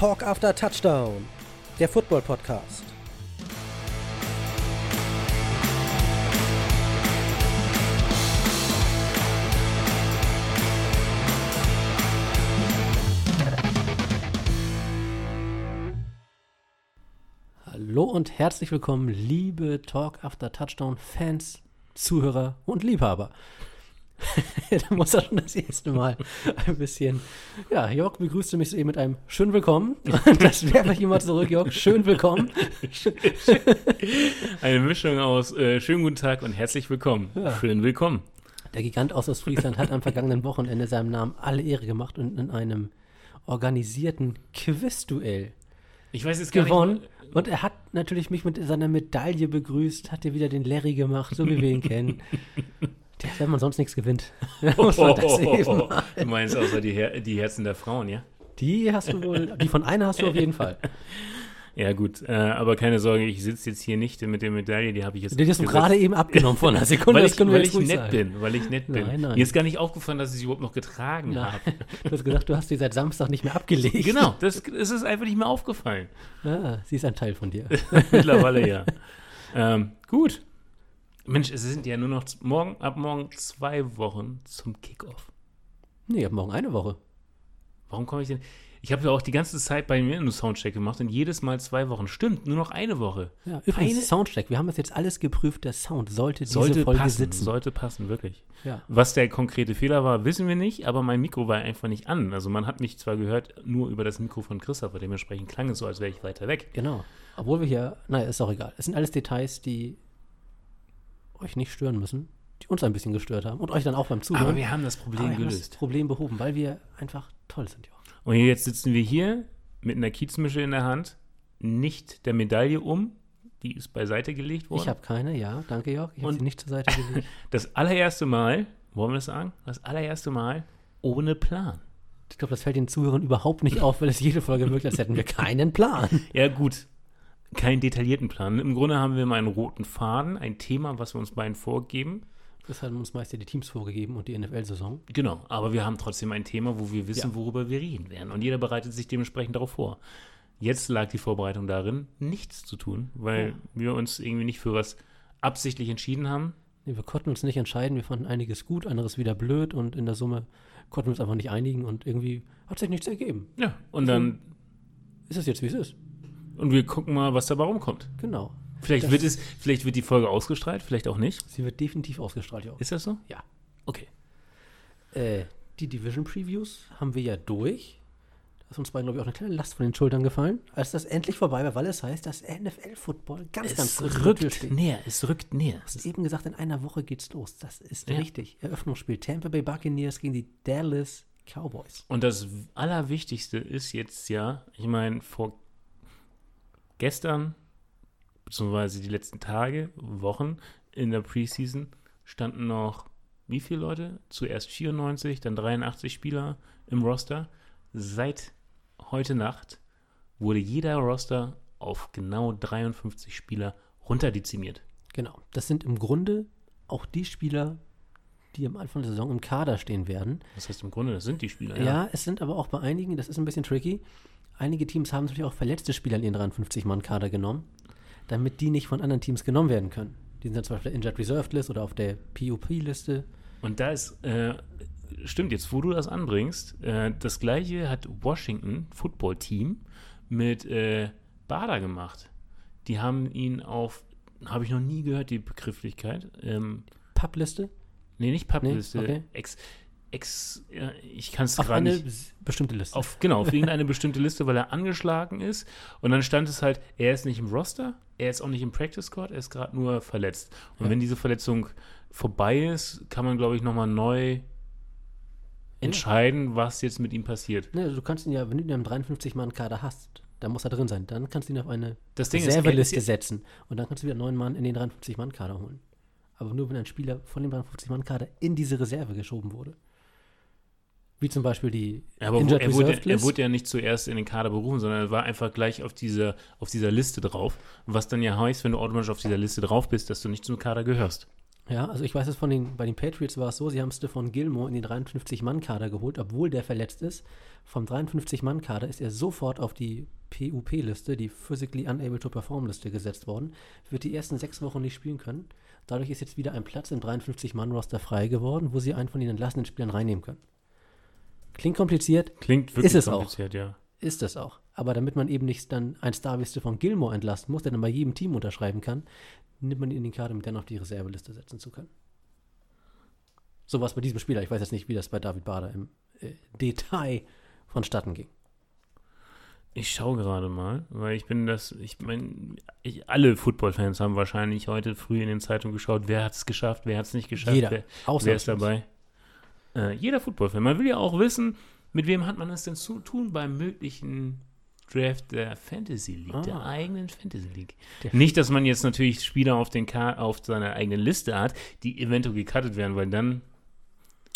Talk After Touchdown, der Football Podcast. Hallo und herzlich willkommen, liebe Talk After Touchdown Fans, Zuhörer und Liebhaber. da muss er schon das erste Mal ein bisschen. Ja, Jörg begrüßte mich eben mit einem schön willkommen. Das werfe ich immer zurück, Jörg. Schön willkommen. Eine Mischung aus äh, schönen guten Tag und herzlich willkommen. Ja. Schön willkommen. Der Gigant aus Ostfriesland hat am vergangenen Wochenende seinem Namen alle Ehre gemacht und in einem organisierten Quizduell Ich weiß jetzt gar gewonnen. nicht. Und er hat natürlich mich mit seiner Medaille begrüßt, hat dir wieder den Larry gemacht, so wie wir ihn kennen. Der, wenn man sonst nichts gewinnt. muss man das eben mal. Du meinst außer die, Her die Herzen der Frauen, ja? Die hast du wohl, die von einer hast du auf jeden Fall. Ja, gut. Äh, aber keine Sorge, ich sitze jetzt hier nicht mit der Medaille, die habe ich jetzt. Die hast du gerade eben abgenommen von einer Sekunde. Weil das ich, können wir weil ich nett sagen. bin, weil ich nett bin. Nein, nein. Mir ist gar nicht aufgefallen, dass ich sie überhaupt noch getragen habe. Du hast gesagt, du hast sie seit Samstag nicht mehr abgelegt. Genau, das, es ist einfach nicht mehr aufgefallen. Ah, sie ist ein Teil von dir. Mittlerweile ja. Ähm, gut. Mensch, es sind ja nur noch morgen, ab morgen zwei Wochen zum Kickoff. Nee, ab morgen eine Woche. Warum komme ich denn? Ich habe ja auch die ganze Zeit bei mir nur Soundcheck gemacht und jedes Mal zwei Wochen. Stimmt, nur noch eine Woche. Ja, übrigens, Eine- Soundcheck. Wir haben das jetzt alles geprüft. Der Sound sollte diese Sollte Folge passen, sitzen. sollte passen, wirklich. Ja. Was der konkrete Fehler war, wissen wir nicht, aber mein Mikro war einfach nicht an. Also man hat mich zwar gehört, nur über das Mikro von Christopher, dementsprechend klang es so, als wäre ich weiter weg. Genau. Obwohl wir hier, naja, ist auch egal. Es sind alles Details, die euch nicht stören müssen, die uns ein bisschen gestört haben und euch dann auch beim Zuhören. Aber wir haben das Problem wir haben das gelöst. Problem behoben, weil wir einfach toll sind, ja. Und jetzt sitzen wir hier mit einer Kiezmische in der Hand, nicht der Medaille um, die ist beiseite gelegt worden. Ich habe keine, ja, danke Jörg. Ich habe sie nicht zur Seite gelegt. das allererste Mal, wollen wir das sagen? Das allererste Mal ohne Plan. Ich glaube, das fällt den Zuhörern überhaupt nicht auf, weil es jede Folge wirkt, als hätten wir keinen Plan. Ja, gut. Keinen detaillierten Plan. Im Grunde haben wir mal einen roten Faden, ein Thema, was wir uns beiden vorgeben. Das haben uns meist ja die Teams vorgegeben und die NFL-Saison. Genau, aber wir haben trotzdem ein Thema, wo wir wissen, Ja. worüber wir reden werden. Und jeder bereitet sich dementsprechend darauf vor. Jetzt lag die Vorbereitung darin, nichts zu tun, weil Ja. wir uns irgendwie nicht für was absichtlich entschieden haben. Nee, wir konnten uns nicht entscheiden. Wir fanden einiges gut, anderes wieder blöd und in der Summe konnten wir uns einfach nicht einigen und irgendwie hat sich nichts ergeben. Ja, und dann, Ist es jetzt, wie es ist? Und wir gucken mal, was dabei rumkommt. Genau. Vielleicht Das- wird es, vielleicht wird die Folge ausgestrahlt, vielleicht auch nicht. Sie wird definitiv ausgestrahlt, Jörg. Ist das so? Ja. Okay. Äh, die Division Previews haben wir ja durch. Da ist uns beiden, glaube ich, auch eine kleine Last von den Schultern gefallen, als das endlich vorbei war, weil es heißt, dass NFL-Football ganz, ganz Es kurz der Tür rückt näher, es rückt näher. Du hast eben gesagt, in einer Woche geht's los. Das ist Ja. richtig. Eröffnungsspiel Tampa Bay Buccaneers gegen die Dallas Cowboys. Und das Allerwichtigste ist jetzt ja, ich meine, vor gestern, beziehungsweise die letzten Tage, Wochen in der Preseason standen noch wie viele Leute? Zuerst 94, dann 83 Spieler im Roster. Seit heute Nacht wurde jeder Roster auf genau 53 Spieler runterdezimiert. Genau. Das sind im Grunde auch die Spieler, die am Anfang der Saison im Kader stehen werden. Das heißt im Grunde, das sind die Spieler. Ja, es sind aber auch bei einigen, das ist ein bisschen tricky, einige Teams haben natürlich auch verletzte Spieler in ihren 53-Mann-Kader genommen, damit die nicht von anderen Teams genommen werden können. Die sind dann zum Beispiel auf der Injured Reserved List oder auf der PUP-Liste. Und da ist, äh, stimmt, jetzt wo du das anbringst, äh, das gleiche hat Washington Football Team mit äh, Bader gemacht. Die haben ihn auf, habe ich noch nie gehört, die Begrifflichkeit. Ähm, PUP-Liste nee, nicht Pappliste, Nee, okay. ex, ex, ich kann es gerade eine nicht. bestimmte Liste. Auf, genau, auf irgendeine bestimmte Liste, weil er angeschlagen ist. Und dann stand es halt, er ist nicht im Roster, er ist auch nicht im Practice Squad, er ist gerade nur verletzt. Und Ja. wenn diese Verletzung vorbei ist, kann man, glaube ich, nochmal neu entscheiden, was jetzt mit ihm passiert. Ne, also du kannst ihn ja, wenn du ihn im 53-Mann-Kader hast, dann muss er drin sein. Dann kannst du ihn auf eine er Reserveliste setzen. Und dann kannst du wieder einen neuen Mann in den 53-Mann-Kader holen. Aber nur, wenn ein Spieler von dem 53-Mann-Kader in diese Reserve geschoben wurde. Wie zum Beispiel die Aber Injured er, wurde, er wurde ja nicht zuerst in den Kader berufen, sondern er war einfach gleich auf dieser, auf dieser Liste drauf. Was dann ja heißt, wenn du automatisch auf dieser Liste drauf bist, dass du nicht zum Kader gehörst. Ja, also ich weiß es von den, bei den Patriots war es so, sie haben Stephon Gilmore in den 53-Mann-Kader geholt, obwohl der verletzt ist. Vom 53-Mann-Kader ist er sofort auf die PUP-Liste, die Physically Unable to Perform-Liste gesetzt worden. Wird die ersten sechs Wochen nicht spielen können. Dadurch ist jetzt wieder ein Platz im 53-Mann-Roster frei geworden, wo sie einen von den entlassenen Spielern reinnehmen können. Klingt kompliziert, Klingt wirklich Ist es auch. kompliziert, ja. ist es auch. Aber damit man eben nicht dann ein Star wie Stephon Gilmore entlasten muss, der dann bei jedem Team unterschreiben kann, nimmt man ihn in den Kader, um dann auf die Reserveliste setzen zu können. So war es bei diesem Spieler. Ich weiß jetzt nicht, wie das bei David Bader im äh, Detail vonstatten ging. Ich schaue gerade mal, weil ich bin das, ich meine, alle Football-Fans haben wahrscheinlich heute früh in den Zeitungen geschaut, wer hat es geschafft, wer hat es nicht geschafft, Jeder. wer, wer ist dabei. Äh, jeder Football-Fan. Man will ja auch wissen, mit wem hat man es denn zu tun beim möglichen Draft der Fantasy League, der Ah. eigenen Fantasy League. Der- Nicht, dass man jetzt natürlich Spieler auf, den Ka auf seiner eigenen Liste hat, die eventuell gecuttet werden, weil dann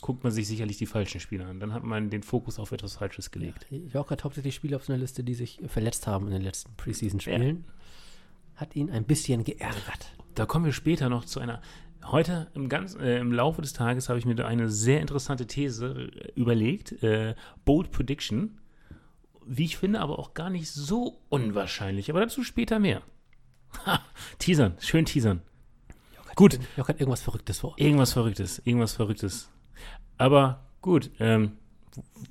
guckt man sich sicherlich die falschen Spieler an. Dann hat man den Fokus auf etwas Falsches gelegt. York hat hauptsächlich Spieler auf seiner Liste, die sich verletzt haben in den letzten Preseason-Spielen. Hat ihn ein bisschen geärgert. Da kommen wir später noch zu einer. Heute im, ganz, äh, im Laufe des Tages habe ich mir da eine sehr interessante These äh, überlegt. Äh, Bold Prediction. Wie ich finde, aber auch gar nicht so unwahrscheinlich. Aber dazu später mehr. Ha, teasern, schön teasern. Gut, York hat irgendwas Verrücktes vor. irgendwas Verrücktes, irgendwas Verrücktes. Aber gut, ähm,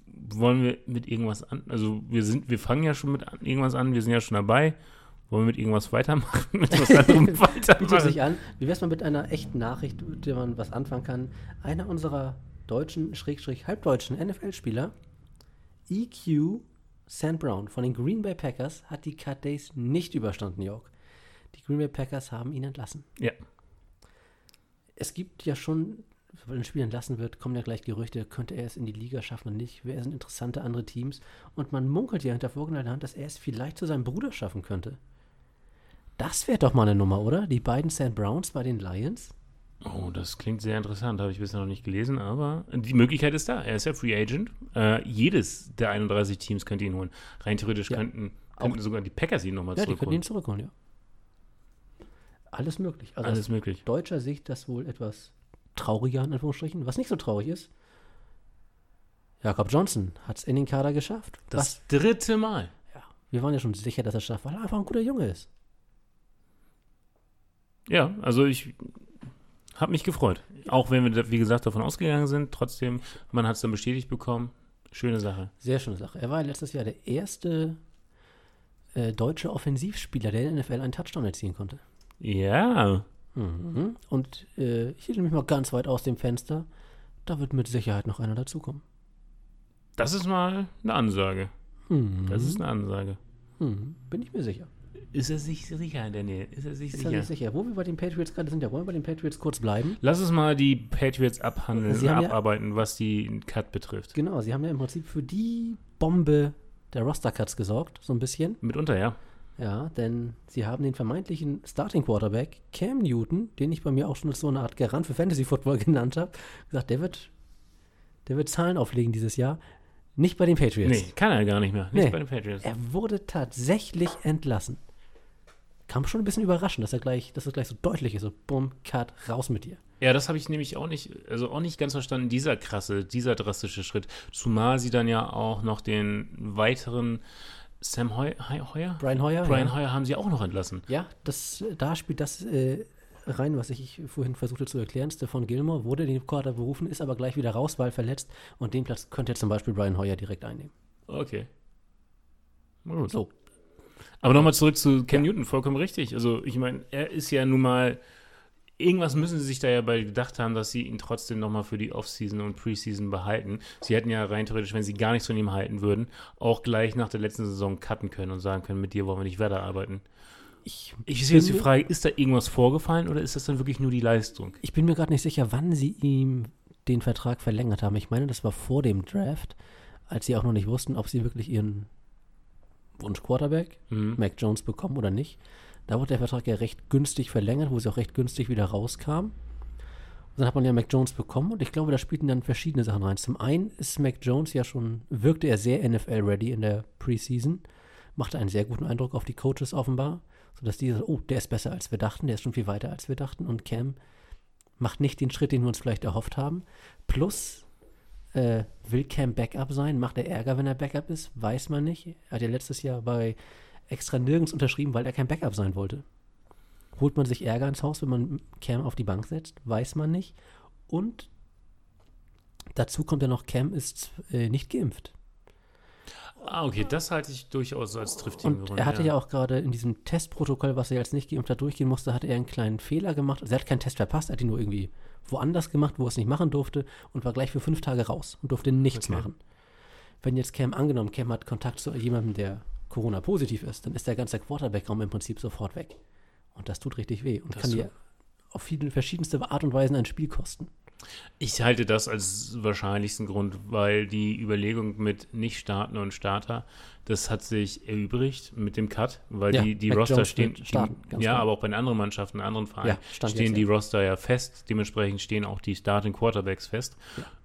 wollen wir mit irgendwas an? Also wir sind, wir fangen ja schon mit an, irgendwas an, wir sind ja schon dabei. Wollen wir mit irgendwas weitermachen? mit was anderem Bietet weitermachen? sich an. Wie wär's mal mit einer echten Nachricht, mit der man was anfangen kann? Einer unserer deutschen, schrägstrich halbdeutschen NFL-Spieler, EQ Sam Brown von den Green Bay Packers, hat die Cut Days nicht überstanden, York. Die Green Bay Packers haben ihn entlassen. Ja. Es gibt ja schon, weil ein Spiel entlassen wird, kommen ja gleich Gerüchte, könnte er es in die Liga schaffen oder nicht? Wer sind interessante andere Teams? Und man munkelt ja hinter vorgehaltener Hand, dass er es vielleicht zu seinem Bruder schaffen könnte. Das wäre doch mal eine Nummer, oder? Die beiden Sam Browns bei den Lions? Oh, das klingt sehr interessant. Habe ich bisher noch nicht gelesen, aber die Möglichkeit ist da. Er ist ja Free Agent. Äh, jedes der 31 Teams könnte ihn holen. Rein theoretisch Ja. könnten, könnten sogar die Packers ihn nochmal Ja, die könnten ihn zurückholen. zurückholen, ja. Alles möglich. Also Alles aus möglich. deutscher Sicht das wohl etwas trauriger, in Anführungsstrichen. Was nicht so traurig ist, Jakob Johnson hat es in den Kader geschafft. Das dritte Mal. Was? Ja, wir waren ja schon sicher, dass er es schafft, weil er einfach ein guter Junge ist. Ja, also ich habe mich gefreut. Auch wenn wir, wie gesagt, davon ausgegangen sind. Trotzdem, man hat es dann bestätigt bekommen. Schöne Sache. Sehr schöne Sache. Er war letztes Jahr der erste äh, deutsche Offensivspieler, der in der NFL einen Touchdown erzielen konnte. Ja. Mhm. Und äh, ich hielt mich mal ganz weit aus dem Fenster. Da wird mit Sicherheit noch einer dazukommen. Das ist mal eine Ansage. Mhm. Das ist eine Ansage. Mhm. Bin ich mir sicher. Ist er sich sicher, Daniel? Ist er sich Ist er sicher? nicht sicher. Wo wir bei den Patriots gerade sind, ja, wollen wir bei den Patriots kurz bleiben? Lass uns mal die Patriots abhandeln, Sie haben ja- abarbeiten, was die Cut betrifft. Genau, sie haben ja im Prinzip für die Bombe der Roster-Cuts gesorgt, so ein bisschen. Mitunter, ja. Ja, denn sie haben den vermeintlichen Starting Quarterback Cam Newton, den ich bei mir auch schon als so eine Art Garant für Fantasy Football genannt habe, gesagt, der wird, der wird Zahlen auflegen dieses Jahr. Nicht bei den Patriots. Nee, kann er gar nicht mehr. Nicht Nee. bei den Patriots. Er wurde tatsächlich entlassen. Kam schon ein bisschen überraschend, dass er gleich, dass es gleich so deutlich ist. So, bumm, cut, raus mit dir. Ja, das habe ich nämlich auch nicht, also auch nicht ganz verstanden, dieser krasse, dieser drastische Schritt. Zumal sie dann ja auch noch den weiteren Sam Heu Heu Heuer? Brian Hoyer. Brian ja. Heuer haben sie auch noch entlassen. Ja, das, da spielt das äh, rein, was ich vorhin versuchte zu erklären. Stefan Gilmore wurde in den Quarter berufen, ist aber gleich wieder raus, weil verletzt. Und den Platz könnte jetzt zum Beispiel Brian Hoyer direkt einnehmen. Okay. Gut. So. Aber nochmal zurück zu Cam Newton, vollkommen richtig. Also, ich meine, er ist ja nun mal. Irgendwas müssen sie sich da ja bei gedacht haben, dass sie ihn trotzdem nochmal für die Offseason und Preseason behalten. Sie hätten ja rein theoretisch, wenn sie gar nichts von ihm halten würden, auch gleich nach der letzten Saison cutten können und sagen können, mit dir wollen wir nicht weiterarbeiten. Ich, Ich sehe jetzt die Frage, ist da irgendwas vorgefallen oder ist das dann wirklich nur die Leistung? ich bin mir gerade nicht sicher, wann sie ihm den Vertrag verlängert haben. Ich meine, das war vor dem Draft, als sie auch noch nicht wussten, ob sie wirklich ihren Wunsch-Quarterback, Mhm. Mac Jones, bekommen oder nicht. Da wurde der Vertrag ja recht günstig verlängert, wo sie auch recht günstig wieder rauskam. Und dann hat man ja Mac Jones bekommen und ich glaube, da spielten dann verschiedene Sachen rein. Zum einen ist Mac Jones ja schon, wirkte er sehr NFL-ready in der Preseason, machte einen sehr guten Eindruck auf die Coaches offenbar, sodass die so, oh, der ist besser als wir dachten, der ist schon viel weiter als wir dachten und Cam macht nicht den Schritt, den wir uns vielleicht erhofft haben. Plus, äh, will Cam Backup sein? Macht er Ärger, wenn er Backup ist? Weiß man nicht. Er hat ja letztes Jahr bei extra nirgends unterschrieben, weil er kein Backup sein wollte. Holt man sich Ärger ins Haus, wenn man Cam auf die Bank setzt? Weiß man nicht. Und dazu kommt ja noch, Cam ist äh, nicht geimpft. Ah, okay, das halte ich durchaus als triftigen Und Grund. er hatte ja. auch gerade in diesem Testprotokoll, was er als nicht geimpfter durchgehen musste, hatte er einen kleinen Fehler gemacht. Also er hat keinen Test verpasst, er hat ihn nur irgendwie woanders gemacht, wo er es nicht machen durfte und war gleich für fünf Tage raus und durfte nichts Okay. machen. Wenn jetzt Cam angenommen, Cam hat Kontakt zu jemandem, der Corona-positiv ist, dann ist der ganze Quarterback-Raum im Prinzip sofort weg. Und das tut richtig weh und Das kann dir auf viele verschiedenste Art und Weisen ein Spiel kosten. Ich halte das als wahrscheinlichsten Grund, weil die Überlegung mit Nicht-Starten und Starter, das hat sich erübrigt mit dem Cut, weil Ja, die, die Roster Jones stehen, starten, ja, klar. aber auch bei den anderen Mannschaften, anderen Vereinen, Ja, stehen die ja. Roster ja fest, dementsprechend stehen auch die Starting Quarterbacks fest.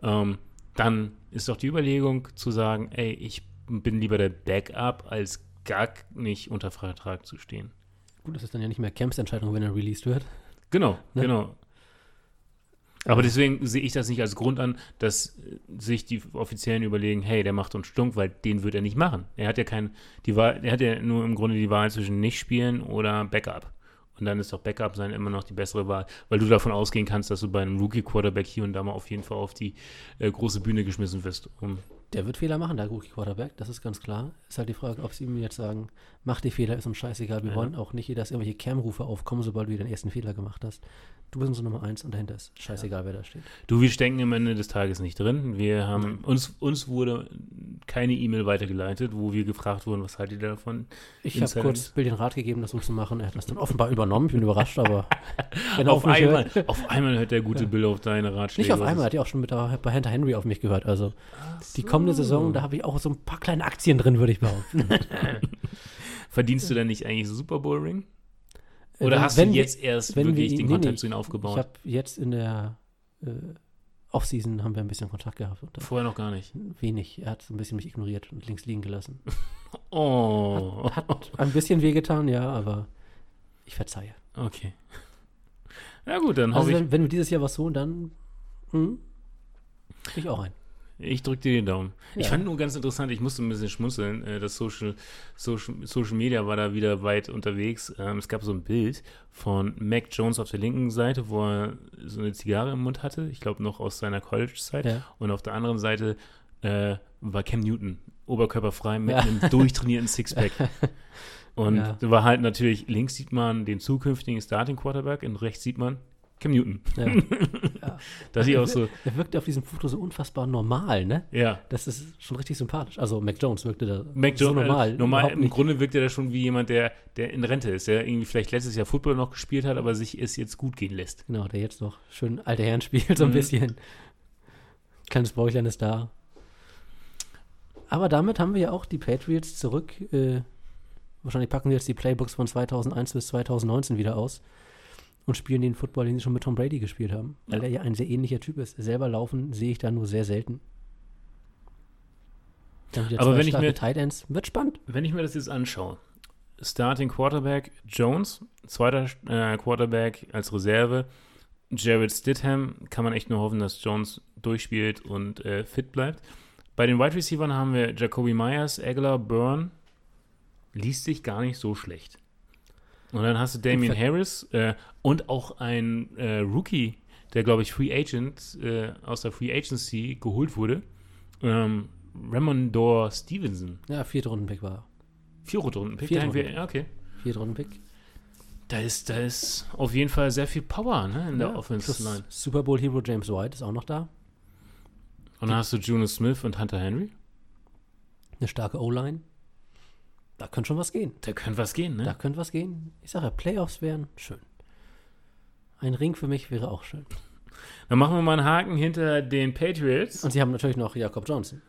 Ähm, dann ist doch die Überlegung zu sagen, ey, ich bin lieber der Backup, als gar nicht unter Vertrag zu stehen. Gut, das ist dann ja nicht mehr Camps Entscheidung, wenn er released wird. Genau, Ne? genau. Aber deswegen sehe ich das nicht als Grund an, dass äh, sich die Offiziellen überlegen, hey, der macht uns stunk, weil den wird er nicht machen. Er hat ja kein, die Wahl, er hat ja nur im Grunde die Wahl zwischen nicht spielen oder Backup. Und dann ist doch Backup sein immer noch die bessere Wahl, weil du davon ausgehen kannst, dass du bei einem Rookie-Quarterback hier und da mal auf jeden Fall auf die äh, große Bühne geschmissen wirst. Um, Der wird Fehler machen, der Rookie Quarterback, das ist ganz klar. Ist halt die Frage, ob sie ihm jetzt sagen, mach die Fehler, ist uns scheißegal. Wir Ja. wollen auch nicht, dass irgendwelche Cam-Rufe aufkommen, sobald du den ersten Fehler gemacht hast. Du bist unsere Nummer eins und dahinter ist scheißegal, wer da steht. du, wir stecken am Ende des Tages nicht drin. Wir haben, uns, uns wurde keine E-Mail weitergeleitet, wo wir gefragt wurden, was haltet ihr davon? Ich habe kurz Bill den Rat gegeben, das so zu machen. Er hat das dann offenbar übernommen. Ich bin überrascht, aber er auf, einmal, hört- auf einmal hört der gute Bill auf deine Ratschläge. Nicht auf einmal, hat ja auch schon mit der, bei Hunter Henry auf mich gehört. Also Ach die kommende so. Saison, da habe ich auch so ein paar kleine Aktien drin, würde ich behaupten. Verdienst du denn nicht eigentlich Super Bowl Ring? Oder Wenn- hast du wir- jetzt erst wenn wir wirklich ihn- den nee, Kontakt nee, zu ihm Ich aufgebaut? habe jetzt in der äh, Offseason haben wir ein bisschen Kontakt gehabt. Vorher noch gar nicht. wenig. Er hat so ein bisschen mich ignoriert und links liegen gelassen. Oh, Hat ein bisschen wehgetan, ja, aber ich verzeihe. okay. Na gut, dann Also hoffe ich, wenn, wenn wir dieses Jahr was holen, dann hm, ich auch ein. Ich drücke dir den Daumen. Ich Ja. fand nur ganz interessant, ich musste ein bisschen schmunzeln, äh, das Social, Social, Social Media war da wieder weit unterwegs. Ähm, es gab so ein Bild von Mac Jones auf der linken Seite, wo er so eine Zigarre im Mund hatte, ich glaube noch aus seiner College-Zeit. Ja. Und auf der anderen Seite äh, war Cam Newton, oberkörperfrei mit Ja. einem durchtrainierten Sixpack. Und war halt natürlich, links sieht man den zukünftigen Starting Quarterback und rechts sieht man Cam Newton. Ja. Da sieht auch so, Er wirkte auf diesem Foto so unfassbar normal, ne? ja. Das ist schon richtig sympathisch. Also Mac Jones wirkte da Mac so Jones, normal. äh, normal im. Grunde wirkt er da schon wie jemand, der, der in Rente ist, der irgendwie vielleicht letztes Jahr Football noch gespielt hat, aber sich es jetzt gut gehen lässt. Genau, der jetzt noch schön alte Herren spielt, so ein Mhm. bisschen. Kleines Bäuchlein ist da. Aber damit haben wir ja auch die Patriots zurück. Äh, wahrscheinlich packen wir jetzt die Playbooks von 2001 bis 2019 wieder aus und spielen den Football, den sie schon mit Tom Brady gespielt haben. Weil Ja. er ja ein sehr ähnlicher Typ ist. Selber laufen sehe ich da nur sehr selten. Aber wenn ich mir- Tight Ends. Wird spannend. Wenn ich mir das jetzt anschaue, Starting Quarterback Jones, zweiter äh, Quarterback als Reserve, Jared Stidham, kann man echt nur hoffen, dass Jones durchspielt und äh, fit bleibt. Bei den Wide Receivers haben wir Jacoby Myers, Aguilar, Byrne, liest sich gar nicht so schlecht. Und dann hast du Damian Ver- Harris äh, und auch ein äh, Rookie, der, glaube ich, Free Agent äh, aus der Free Agency geholt wurde. Ähm, Ramondor Stevenson. Ja, vierte Rundenpick war er. Vier Runden-Pick. Vier da haben wir- Runden. ja, Okay. Vierte Rundenpick. Da ist, da ist auf jeden Fall sehr viel Power ne, in der Ja, Offensive plus Line. Super Bowl Hero James White ist auch noch da. Und dann hast du Juno Smith und Hunter Henry. Eine starke O-Line. Da könnte schon was gehen. Da könnte was gehen, ne? Da könnte was gehen. Ich sage ja, Playoffs wären schön. Ein Ring für mich wäre auch schön. Dann machen wir mal einen Haken hinter den Patriots. Und sie haben natürlich noch Jakob Johnson.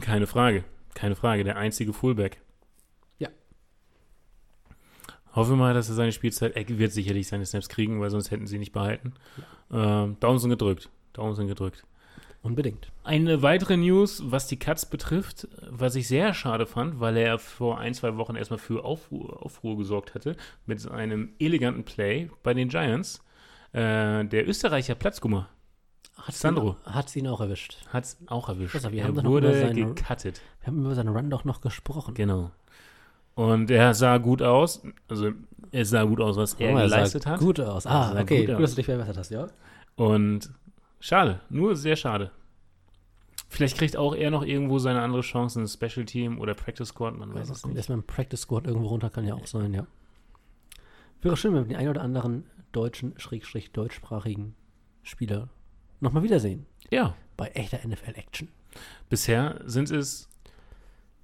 Keine Frage. Keine Frage. Der einzige Fullback. Ja. Hoffe mal, dass er seine Spielzeit, er wird sicherlich seine Snaps kriegen, weil sonst hätten sie ihn nicht behalten. Ähm, Daumen sind gedrückt. Daumen sind gedrückt. Unbedingt. Eine weitere News, was die Cuts betrifft, was ich sehr schade fand, weil er vor ein, zwei Wochen erstmal für Aufruhr, Aufruhr gesorgt hatte mit einem eleganten Play bei den Giants. Äh, der Österreicher Platzgummer Hat's Sandro. Ihn, hat's ihn auch erwischt. hat es auch erwischt. Wir er wurde seine- gecuttet. Wir haben über seinen Run doch noch gesprochen. Genau. Und er sah gut aus. Also, er sah gut aus, was er Oh, sah geleistet hat. Gut aus. Er Ah, okay. gut Gut, aus. dass du dich verbessert hast, ja? Und schade, nur sehr schade. Vielleicht kriegt auch er noch irgendwo seine andere Chance in Special Team oder Practice Squad, man weiß Ja, es nicht. erstmal im Practice Squad irgendwo runter, kann ja auch sein, ja. Wäre schön, wenn wir den einen oder anderen deutschen, schrägstrich deutschsprachigen Spieler nochmal wiedersehen. Ja, Bei echter NFL-Action. bisher sind es,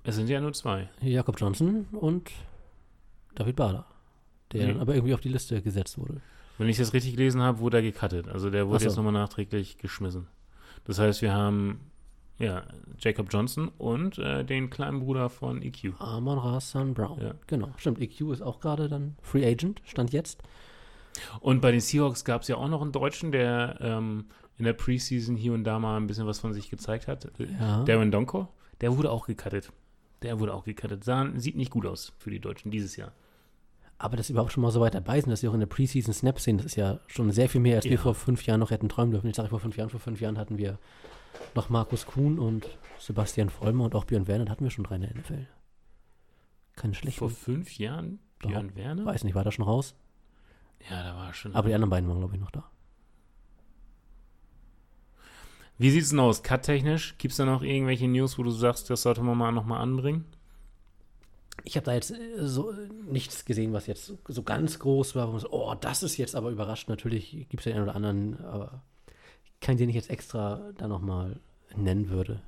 es sind ja nur zwei. Jakob Johnson und David Bader. Der Mhm. dann aber irgendwie auf die Liste gesetzt wurde. Wenn ich das richtig gelesen habe, wurde er gecuttet. Also der wurde so. jetzt nochmal nachträglich geschmissen. Das heißt, wir haben ja Jacob Johnson und äh, den kleinen Bruder von EQ. Amon Rassan Brown. Ja. Genau, stimmt. EQ ist auch gerade dann Free Agent, stand jetzt. Und bei den Seahawks gab es ja auch noch einen Deutschen, der ähm, in der Preseason hier und da mal ein bisschen was von sich gezeigt hat. Ja. Darren Donko, der wurde auch gecuttet. Der wurde auch gecuttet. Sah, sieht nicht gut aus für die Deutschen dieses Jahr. Aber dass sie überhaupt schon mal so weit dabei sind, dass sie auch in der Preseason Snaps sehen, das ist ja schon sehr viel mehr, als wir Ja. vor fünf Jahren noch hätten träumen dürfen. Ich sage vor fünf Jahren, vor fünf Jahren hatten wir noch Markus Kuhn und Sebastian Vollmer und auch Björn Werner, da hatten wir schon drei in der NFL. Keine schlechten. Vor fünf Jahren Doch. Björn Werner? Weiß nicht, war da schon raus? Ja, da war schon. Aber die anderen beiden waren, glaube ich, noch da. Wie sieht's denn aus? Cut-technisch? Gibt es da noch irgendwelche News, wo du sagst, das sollte man mal nochmal anbringen? Ich habe da jetzt äh, so äh, nichts gesehen, was jetzt so- ganz groß war, wo man so, oh, das ist jetzt aber überrascht. Natürlich gibt es den einen oder anderen, aber keinen, den ich jetzt extra da nochmal nennen würde.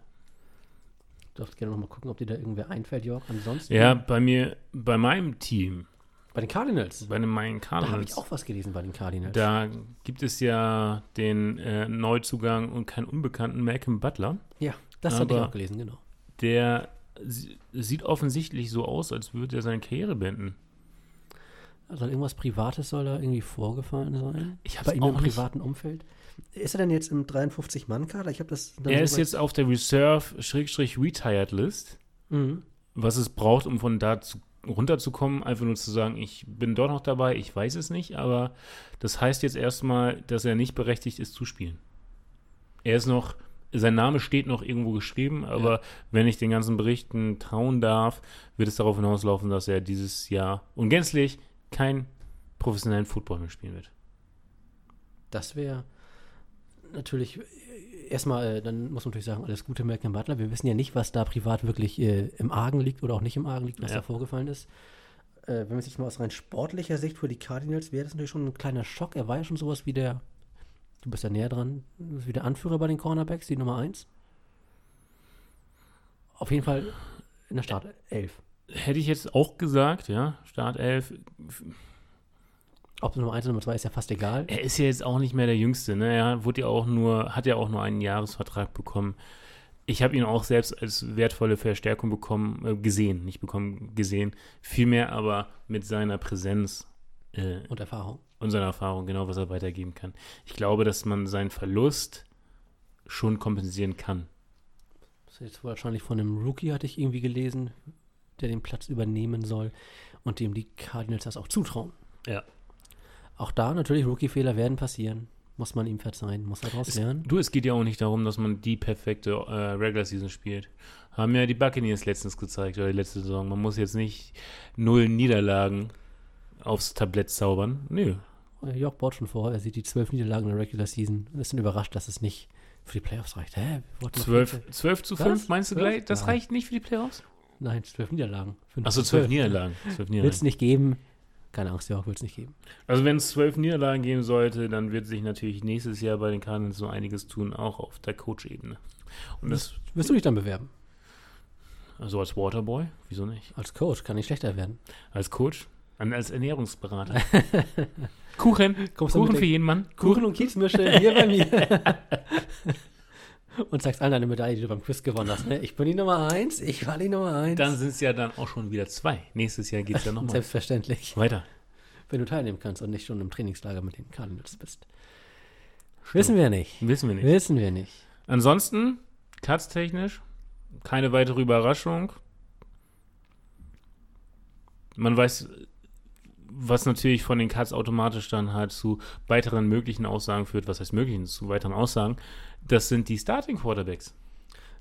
Du darfst gerne nochmal gucken, ob dir da irgendwer einfällt, Jörg. Ansonsten Ja, bei mir, bei meinem Team, bei den Cardinals. bei den meinen Da habe ich Cardinals, auch was gelesen bei den Cardinals. da gibt es ja den äh, Neuzugang und keinen Unbekannten, Malcolm Butler. ja, das hatte ich auch gelesen, genau. Der sieht offensichtlich so aus, als würde er seine Karriere beenden. Soll irgendwas Privates soll da irgendwie vorgefallen sein? Ich hab's Bei ihm im privaten Umfeld? Ist er denn jetzt im 53-Mann-Kader? Ich habe das Er ist jetzt auf der Reserve-Retired-List. Mhm. Was es braucht, um von da zu, runterzukommen, einfach nur zu sagen, ich bin doch noch dabei, ich weiß es nicht, aber das heißt jetzt erstmal, dass er nicht berechtigt ist zu spielen. Er ist noch, sein Name steht noch irgendwo geschrieben, aber wenn ich den ganzen Berichten trauen darf, wird es darauf hinauslaufen, dass er dieses Jahr ungänzlich kein professionellen Football mehr spielen wird. Das wäre natürlich äh, erstmal, äh, dann muss man natürlich sagen, alles Gute, Malcolm Butler. Wir wissen ja nicht, was da privat wirklich äh, im Argen liegt oder auch nicht im Argen liegt, was Ja. da vorgefallen ist. Äh, wenn man sich mal aus rein sportlicher Sicht für die Cardinals wäre das natürlich schon ein kleiner Schock. Er war ja schon sowas wie der, du bist ja näher dran, wie der Anführer bei den Cornerbacks, die Nummer 1. Auf jeden Fall in der Startelf. Hätte ich jetzt auch gesagt, ja, Startelf. Ob Nummer 1 oder Nummer 2 ist ja fast egal. Er ist ja jetzt auch nicht mehr der Jüngste, ne? Er wurde ja auch nur, hat ja auch nur einen Jahresvertrag bekommen. Ich habe ihn auch selbst als wertvolle Verstärkung bekommen, äh, gesehen, nicht bekommen, gesehen. Vielmehr aber mit seiner Präsenz äh, Und Erfahrung. und seiner Erfahrung, genau, was er weitergeben kann. Ich glaube, dass man seinen Verlust schon kompensieren kann. Das ist jetzt wahrscheinlich von einem Rookie, hatte ich irgendwie gelesen, der den Platz übernehmen soll und dem die Cardinals das auch zutrauen. Ja. Auch da natürlich, Rookie-Fehler werden passieren. Muss man ihm verzeihen, muss er daraus lernen. du, es geht ja auch nicht darum, dass man die perfekte äh, Regular Season spielt. Haben ja die Buccaneers letztens gezeigt, oder die letzte Saison. Man muss jetzt nicht null Niederlagen aufs Tablett zaubern. Nö. Äh, Jörg baut schon vor, er sieht die zwölf Niederlagen in der Regular Season und ist dann überrascht, dass es nicht für die Playoffs reicht. Hä? Wir wollten doch 12, vierte- 12 zu Was? 5, meinst du Zwölf? gleich? Das Nein. reicht nicht für die Playoffs? Nein, zwölf Niederlagen. Achso, 12 Niederlagen. 12 Wird es Niederlagen. nicht geben. Keine Angst, Jörg, wird es nicht geben. Also wenn es 12 Niederlagen geben sollte, dann wird sich natürlich nächstes Jahr bei den Cardinals so einiges tun, auch auf der Coach-Ebene. Und das, Wirst du dich dann bewerben? also als Waterboy, wieso nicht? Als Coach kann nicht schlechter werden. Als Coach? An- Als Ernährungsberater. Kuchen. Kommst Kuchen für jeden Mann. Kuchen und Kiezmische hier bei mir. und sagst allen deine Medaille, die du beim Quiz gewonnen hast. Ne? Ich bin die Nummer eins, ich war die Nummer eins. Dann sind es ja dann auch schon wieder zwei. Nächstes Jahr geht es ja nochmal Selbstverständlich. weiter. Wenn du teilnehmen kannst und nicht schon im Trainingslager mit den Cardinals bist. Wissen wir nicht. Wissen wir nicht. Wissen wir nicht. Ansonsten, Cuts-technisch, keine weitere Überraschung. Man weiß, was natürlich von den Cuts automatisch dann halt zu weiteren möglichen Aussagen führt. Was heißt möglichen? Zu weiteren Aussagen. Das sind die Starting Quarterbacks.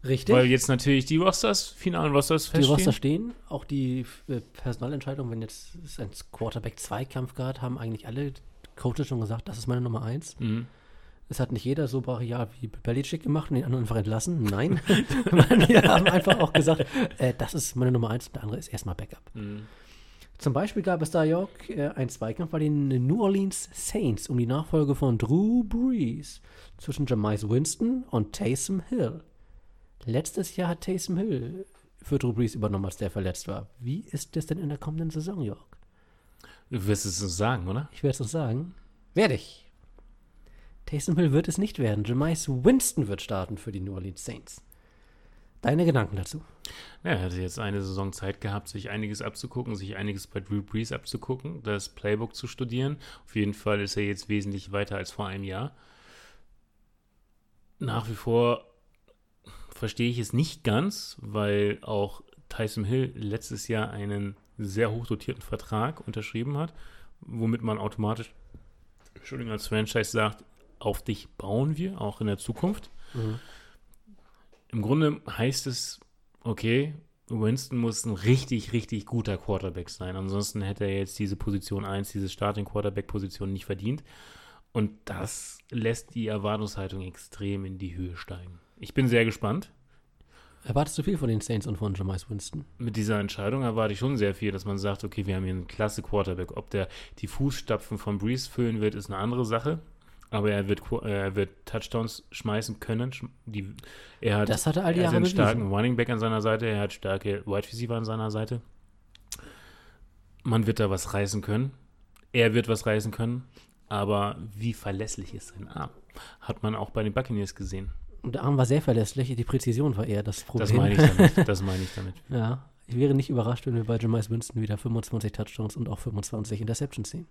Richtig. Weil jetzt natürlich die Rosters, finalen Rosters die feststehen. Roster stehen, auch die äh, Personalentscheidung, wenn jetzt es ein Quarterback-Zweikampf gab, haben eigentlich alle Coaches schon gesagt, das ist meine Nummer eins. Mhm. Es hat nicht jeder so brachial wie Belichick gemacht und den anderen einfach entlassen. Nein. Wir haben einfach auch gesagt, äh, das ist meine Nummer eins und der andere ist erstmal Backup. Mhm. Zum Beispiel gab es da auch äh, einen Zweikampf bei den New Orleans Saints um die Nachfolge von Drew Brees zwischen Jamais Winston und Taysom Hill. Letztes Jahr hat Taysom Hill für Drew Brees übernommen, als der verletzt war. Wie ist das denn in der kommenden Saison, Jörg? Du wirst es uns sagen, oder? Ich werde es uns sagen. Werde ich. Taysom Hill wird es nicht werden. Jamais Winston wird starten für die New Orleans Saints. Deine Gedanken dazu? Ja, er hatte jetzt eine Saison Zeit gehabt, sich einiges abzugucken, sich einiges bei Drew Brees abzugucken, das Playbook zu studieren. Auf jeden Fall ist er jetzt wesentlich weiter als vor einem Jahr. Nach wie vor verstehe ich es nicht ganz, weil auch Tyson Hill letztes Jahr einen sehr hochdotierten Vertrag unterschrieben hat, womit man automatisch, Entschuldigung, als Franchise sagt, auf dich bauen wir, auch in der Zukunft. Im Grunde heißt es, okay, Winston muss ein richtig, richtig guter Quarterback sein. Ansonsten hätte er jetzt diese Position 1, diese Starting Quarterback-Position nicht verdient. Und das lässt die Erwartungshaltung extrem in die Höhe steigen. Ich bin sehr gespannt. Erwartest du viel von den Saints und von Jamais Winston? Mit dieser Entscheidung erwarte ich schon sehr viel, dass man sagt, okay, wir haben hier einen klasse Quarterback. Ob der die Fußstapfen von Breeze füllen wird, ist eine andere Sache. Aber er wird, äh, er wird Touchdowns schmeißen können. Die, er hat, Das hat er all die er hat einen bewiesen. starken Running Back an seiner Seite, er hat starke Wide Receiver an seiner Seite. Man wird da was reißen können. Er wird was reißen können. Aber wie verlässlich ist sein Arm? Hat man auch bei den Buccaneers gesehen. Und der Arm war sehr verlässlich, die Präzision war eher das Problem. Das meine ich damit. Das meine ich damit. Ja, ich wäre nicht überrascht, wenn wir bei Jamais Winston wieder 25 Touchdowns und auch 25 Interceptions sehen.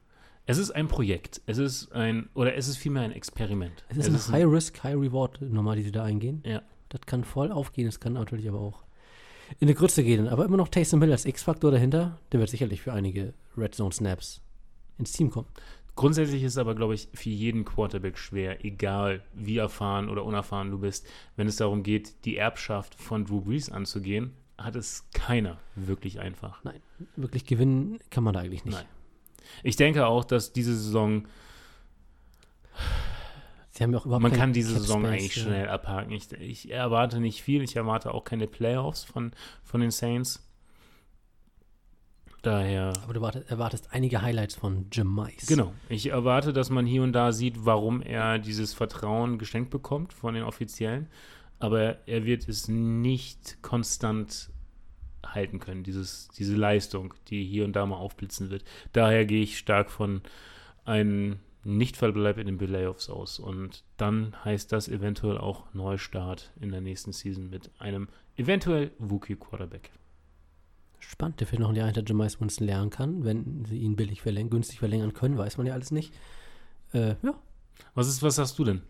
Es ist ein Projekt. Es ist ein, oder es ist vielmehr ein Experiment. Es ist eine High-Risk, High-Reward-Nummer, die sie da eingehen. Ja. Das kann voll aufgehen, es kann natürlich aber auch in die Grütze gehen. Aber immer noch Taysom Hill als X-Faktor dahinter, der wird sicherlich für einige Red Zone Snaps ins Team kommen. Grundsätzlich ist es aber, glaube ich, für jeden Quarterback schwer, egal wie erfahren oder unerfahren du bist, wenn es darum geht, die Erbschaft von Drew Brees anzugehen, hat es keiner wirklich einfach. Nein, wirklich gewinnen kann man da eigentlich nicht. Nein. Ich denke auch, dass diese Saison, Sie haben ja auch überhaupt man kann diese Cap Saison Space, eigentlich ja. schnell abhaken. Ich, ich erwarte nicht viel, ich erwarte auch keine Playoffs von, von den Saints. Daher Aber du wartest, erwartest einige Highlights von Jamais. Genau. Ich erwarte, dass man hier und da sieht, warum er dieses Vertrauen geschenkt bekommt von den Offiziellen. Aber er wird es nicht konstant halten können, dieses, diese Leistung, die hier und da mal aufblitzen wird. Daher gehe ich stark von einem Nichtverbleib in den Playoffs aus. Und dann heißt das eventuell auch Neustart in der nächsten Season mit einem eventuell Wookie-Quarterback. Spannend, der vielleicht noch ein Jahr hinter Jamais Winston lernen kann, wenn sie ihn billig verlängern, günstig verlängern können, weiß man ja alles nicht. Äh, ja. Was ist, was hast du denn?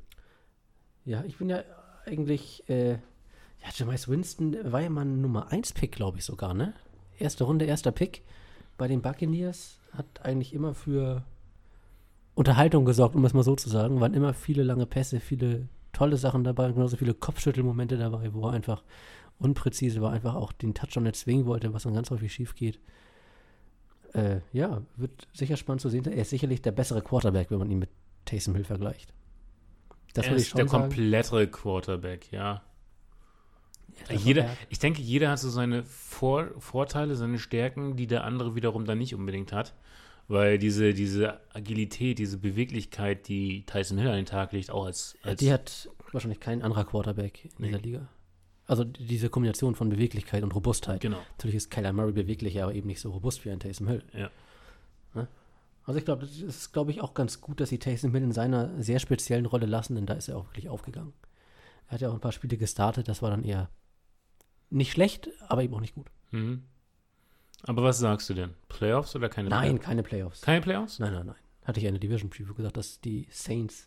Ja, ich bin ja eigentlich, äh, ja, Jamais Winston war ja mal ein Nummer 1 Pick, glaube ich sogar, ne? Erste Runde, erster Pick bei den Buccaneers hat eigentlich immer für Unterhaltung gesorgt, um es mal so zu sagen. Waren immer viele lange Pässe, viele tolle Sachen dabei, genauso viele Kopfschüttelmomente dabei, wo er einfach unpräzise war, einfach auch den Touchdown erzwingen wollte, was dann ganz häufig schief geht. Äh, ja, wird sicher spannend zu sehen. Er ist sicherlich der bessere Quarterback, wenn man ihn mit Taysom Hill vergleicht. Das er würde ich ist der schon sagen. komplette Quarterback, ja. Ja, Jeder, er- ich denke, jeder hat so seine Vor Vorteile, seine Stärken, die der andere wiederum dann nicht unbedingt hat. Weil diese, diese Agilität, diese Beweglichkeit, die Tyson Hill an den Tag legt, auch als, als Die hat wahrscheinlich kein anderer Quarterback in Nee. dieser Liga. Also die- diese Kombination von Beweglichkeit und Robustheit. genau. Natürlich ist Kyler Murray beweglicher, aber eben nicht so robust wie ein Taysom Hill. Ja. Ne? Also ich glaube, das ist, glaube ich, auch ganz gut, dass sie Taysom Hill in seiner sehr speziellen Rolle lassen, denn da ist er auch wirklich aufgegangen. Er hat ja auch ein paar Spiele gestartet, das war dann eher nicht schlecht, aber eben auch nicht gut. Mhm. Aber was sagst du denn? Playoffs oder keine Nein, Playoffs? keine Playoffs. Keine Playoffs? Nein, nein, nein. Hatte ich ja in der Division Preview gesagt, dass die Saints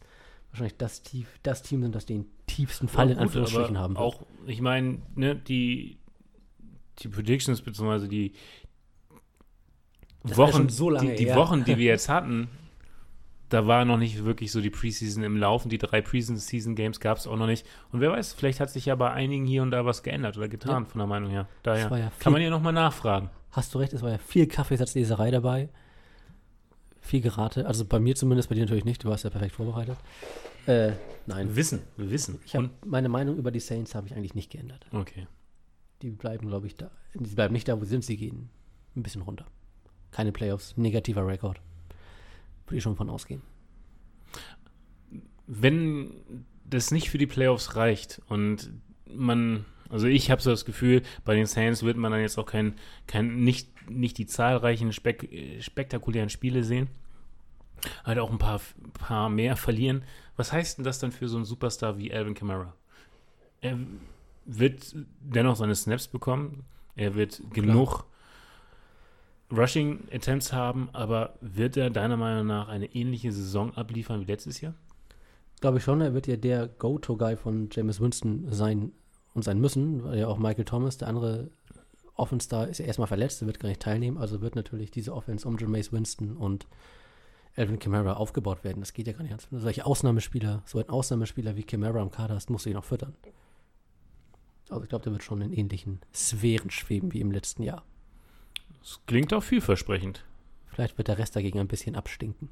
wahrscheinlich das, tief, das Team sind, das den tiefsten Fall Ja, in gut, Anführungsstrichen haben wird. Auch, ich meine, ne, die, die Predictions, beziehungsweise die, Das Wochen, so lange die, die. Wochen, die wir jetzt hatten, da war noch nicht wirklich so die Preseason im Laufen. Die drei Preseason-Games gab es auch noch nicht. Und wer weiß, vielleicht hat sich ja bei einigen hier und da was geändert oder getan, Ja. von der Meinung her. Daher war ja kann man ja nochmal nachfragen. Hast du recht, es war ja viel Kaffeesatzleserei dabei. Viel Gerate. Also bei mir zumindest, bei dir natürlich nicht. Du warst ja perfekt vorbereitet. Äh, nein. Wissen, wir wissen. Ich hab, meine Meinung über die Saints habe ich eigentlich nicht geändert. okay. Die bleiben, glaube ich, da. Die bleiben nicht da, wo sie sind. Sie gehen ein bisschen runter. Keine Playoffs, negativer Rekord. Würde ich schon von ausgehen. wenn das nicht für die Playoffs reicht und man, also ich habe so das Gefühl, bei den Saints wird man dann jetzt auch kein, kein nicht, nicht die zahlreichen spek spektakulären Spiele sehen, halt auch ein paar, paar mehr verlieren. Was heißt denn das dann für so einen Superstar wie Alvin Kamara? Er wird dennoch seine Snaps bekommen, er wird genug Rushing Attempts haben, aber wird er deiner Meinung nach eine ähnliche Saison abliefern wie letztes Jahr? Glaube ich schon, er wird ja der Go-To-Guy von Jameis Winston sein und sein müssen, weil ja auch Michael Thomas, der andere Offenstar, ist ja erstmal verletzt, der wird gar nicht teilnehmen, also wird natürlich diese Offense um Jameis Winston und Alvin Kamara aufgebaut werden. Das geht ja gar nicht. Wenn du solche Ausnahmespieler, so ein Ausnahmespieler wie Kamara am Kader hast, musst du ihn auch füttern. Also ich glaube, der wird schon in ähnlichen Sphären schweben wie im letzten Jahr. Das klingt auch vielversprechend. Vielleicht wird der Rest dagegen ein bisschen abstinken.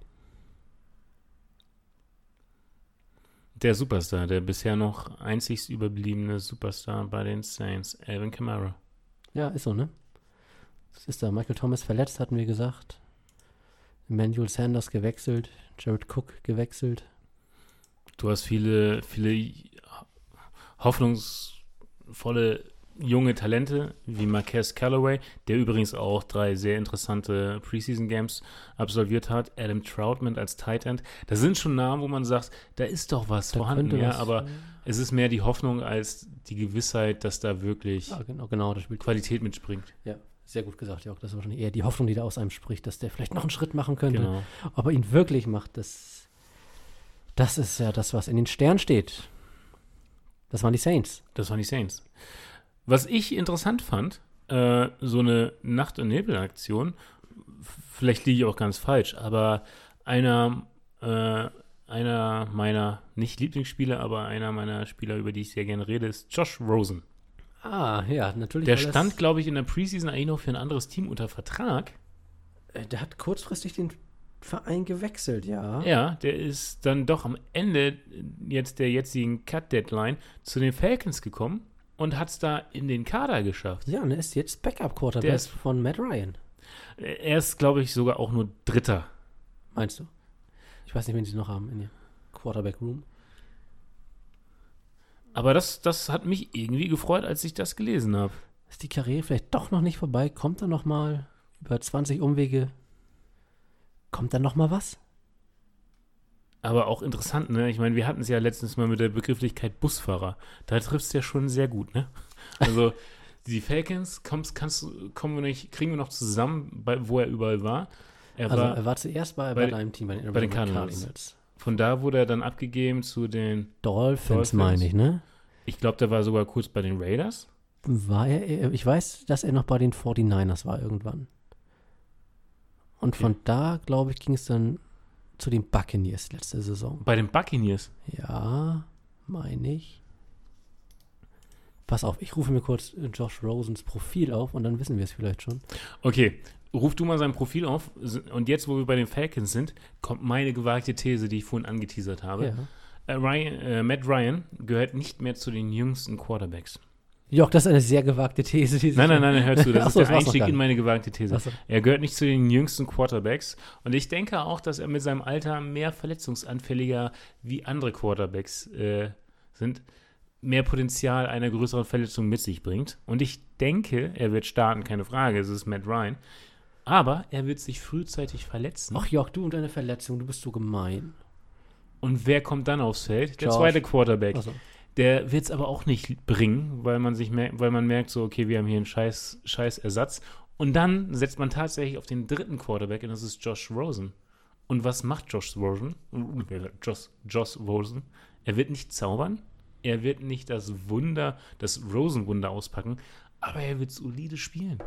Der Superstar, der bisher noch einzigst überbliebene Superstar bei den Saints, Alvin Kamara. Ja, ist so, ne? Das ist da. Michael Thomas verletzt, hatten wir gesagt. Emmanuel Sanders gewechselt. Jared Cook gewechselt. Du hast viele, viele hoffnungsvolle junge Talente wie Marquez Callaway, der übrigens auch drei sehr interessante Preseason-Games absolviert hat. Adam Troutman als Tight End. Das sind schon Namen, wo man sagt, da ist doch was Da vorhanden, ja, was- aber es ist mehr die Hoffnung als die Gewissheit, dass da wirklich Ja, genau, genau, das. Qualität mitspringt. Ja, sehr gut gesagt, Jörg. Das ist wahrscheinlich eher die Hoffnung, die da aus einem spricht, dass der vielleicht noch einen Schritt machen könnte. Genau. Ob er ihn wirklich macht, das, das ist ja das, was in den Sternen steht. Das waren die Saints. Das waren die Saints. Was ich interessant fand, äh, so eine Nacht- und Nebelaktion, vielleicht liege ich auch ganz falsch, aber einer, äh, einer meiner, nicht Lieblingsspieler, aber einer meiner Spieler, über die ich sehr gerne rede, ist Josh Rosen. Ah, ja, natürlich. Der stand, glaube ich, in der Preseason eigentlich noch für ein anderes Team unter Vertrag. äh, Der hat kurzfristig den Verein gewechselt, ja. Ja, der ist dann doch am Ende jetzt der jetzigen Cut-Deadline zu den Falcons gekommen und hat es da in den Kader geschafft. Ja, und er ist jetzt Backup-Quarterback ist- von Matt Ryan. Er ist, glaube ich, sogar auch nur Dritter. Meinst du? Ich weiß nicht, wen sie noch haben in der Quarterback-Room. Aber das, das hat mich irgendwie gefreut, als ich das gelesen habe. Ist die Karriere vielleicht doch noch nicht vorbei? Kommt da noch mal über 20 Umwege? Kommt da noch mal was? Aber auch interessant, ne? Ich meine, wir hatten es ja letztens mal mit der Begrifflichkeit Busfahrer. Da trifft es ja schon sehr gut, ne? Also, die Falcons, kommst, kannst, du- kommen wir nicht, kriegen wir noch zusammen, bei, wo er überall war. Er also war er war zuerst bei, bei- bei deinem Team, bei den, bei den Arizona Cardinals. von da wurde er dann abgegeben zu den, Dolphins, Dolphins. meine ich, ne? ich glaube, der war sogar kurz bei den Raiders. War er, ich weiß, dass er noch bei den 49ers war irgendwann. Und Okay. von da, glaube ich, ging es dann zu den Buccaneers letzte Saison. Bei den Buccaneers. Ja, meine ich. Pass auf, ich rufe mir kurz Josh Rosens Profil auf und dann wissen wir es vielleicht schon. Okay, ruf du mal sein Profil auf. Und jetzt, wo wir bei den Falcons sind, kommt meine gewagte These, die ich vorhin angeteasert habe. Ja. Äh, Ryan, äh, Matt Ryan gehört nicht mehr zu den jüngsten Quarterbacks. Jörg, das ist eine sehr gewagte These. die Nein, nein, nein, hör zu. Das Ach so, ist das der noch Einstieg in meine gewagte These. Ach so. Er gehört nicht zu den jüngsten Quarterbacks. Und ich denke auch, dass er mit seinem Alter mehr verletzungsanfälliger wie andere Quarterbacks äh, sind, mehr Potenzial einer größeren Verletzung mit sich bringt. Und ich denke, er wird starten, keine Frage. Es ist Matt Ryan. Aber er wird sich frühzeitig verletzen. Ach Jörg, du und deine Verletzung, du bist so gemein. Und wer kommt dann aufs Feld? Der Josh. zweite Quarterback. Also, Der wird es aber auch nicht bringen, weil man sich mer weil man merkt, so, okay, wir haben hier einen scheiß, scheiß Ersatz. Und dann setzt man tatsächlich auf den dritten Quarterback und das ist Josh Rosen. Und was macht Josh Rosen? Josh, Josh Rosen? Er wird nicht zaubern, er wird nicht das Wunder, das Rosen-Wunder auspacken, aber er wird solide spielen.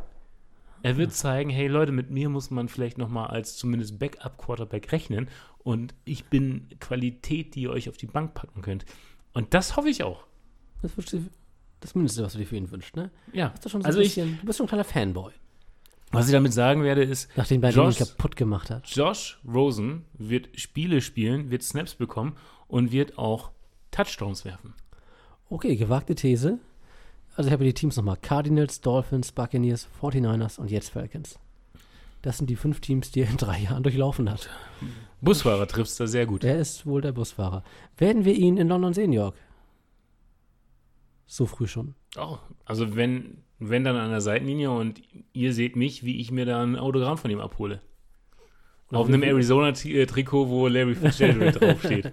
Er wird zeigen, hey Leute, mit mir muss man vielleicht noch mal als zumindest Backup-Quarterback rechnen und ich bin Qualität, die ihr euch auf die Bank packen könnt. Und das hoffe ich auch. Das ist das Mindeste, was du dir für ihn wünschst, ne? Ja, Bist du, schon so also ein ich, bisschen, du bist schon ein kleiner Fanboy. was ich damit sagen werde, ist, Nachdem ihn Josh- kaputt gemacht hat. Josh Rosen wird Spiele spielen, wird Snaps bekommen und wird auch Touchdowns werfen. Okay, gewagte These. Also ich habe die Teams nochmal. Cardinals, Dolphins, Buccaneers, 49ers und jetzt Falcons. Das sind die fünf Teams, die er in drei Jahren durchlaufen hat. Busfahrer triffst da sehr gut. Er ist wohl der Busfahrer. Werden wir ihn in London sehen, Jörg? So früh schon. Oh, also wenn, wenn dann an der Seitenlinie und ihr seht mich, wie ich mir da ein Autogramm von ihm abhole. Auf einem Arizona-Trikot, wo Larry Fitzgerald draufsteht.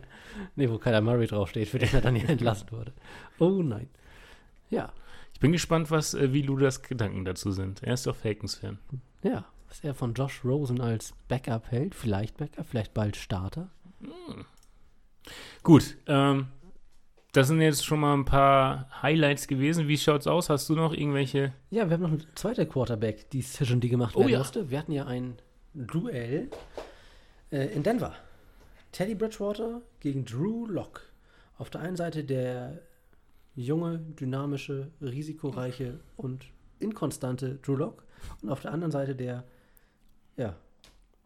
Nee, wo Kyler Murray draufsteht, für den er dann hier entlassen wurde. Oh nein. Ja, Ich bin gespannt, was, äh, wie Ludas Gedanken dazu sind. Er ist doch Falcons-Fan. ja. Was er von Josh Rosen als Backup hält, vielleicht Backup, vielleicht bald Starter. Gut, ähm, das sind jetzt schon mal ein paar Highlights gewesen. Wie schaut's aus? Hast du noch irgendwelche? Ja, wir haben noch eine zweite Quarterback-Decision, die gemacht Oh werden ja. musste. Wir hatten ja ein Duell äh, in Denver. Teddy Bridgewater gegen Drew Lock. Auf der einen Seite der junge, dynamische, risikoreiche und inkonstante Drew Lock. Und auf der anderen Seite der, ja,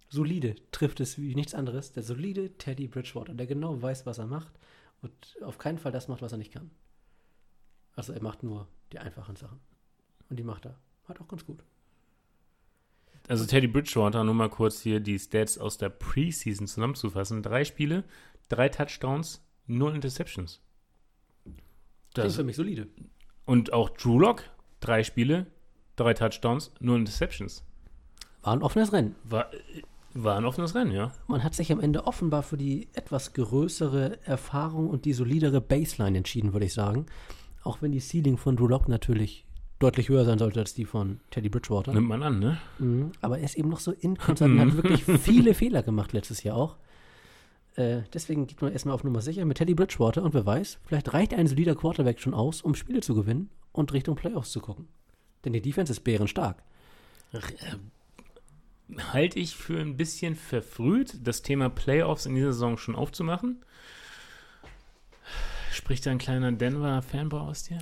solide, trifft es wie nichts anderes, der solide Teddy Bridgewater, der genau weiß, was er macht und auf keinen Fall das macht, was er nicht kann. Also er macht nur die einfachen Sachen. Und die macht er. Hat auch ganz gut. Also Teddy Bridgewater, nur mal kurz hier die Stats aus der Preseason zusammenzufassen. Drei Spiele, drei Touchdowns, null Das Interceptions. ist Das, für mich solide. und auch Drew Lock, drei Spiele, drei Touchdowns, null Interceptions. War ein offenes Rennen. War, war ein offenes Rennen, ja. Man hat sich am Ende offenbar für die etwas größere Erfahrung und die solidere Baseline entschieden, würde ich sagen. Auch wenn die Ceiling von Drew Lock natürlich deutlich höher sein sollte als die von Teddy Bridgewater. Nimmt man an, ne? Mhm. Aber er ist eben noch so inkonstant und hat wirklich viele Fehler gemacht letztes Jahr auch. Äh, deswegen geht man erstmal auf Nummer sicher mit Teddy Bridgewater und wer weiß, vielleicht reicht ein solider Quarterback schon aus, um Spiele zu gewinnen und Richtung Playoffs zu gucken. Denn die Defense ist bärenstark. Halte ich für ein bisschen verfrüht, das Thema Playoffs in dieser Saison schon aufzumachen. Spricht da ein kleiner Denver-Fanboy aus dir?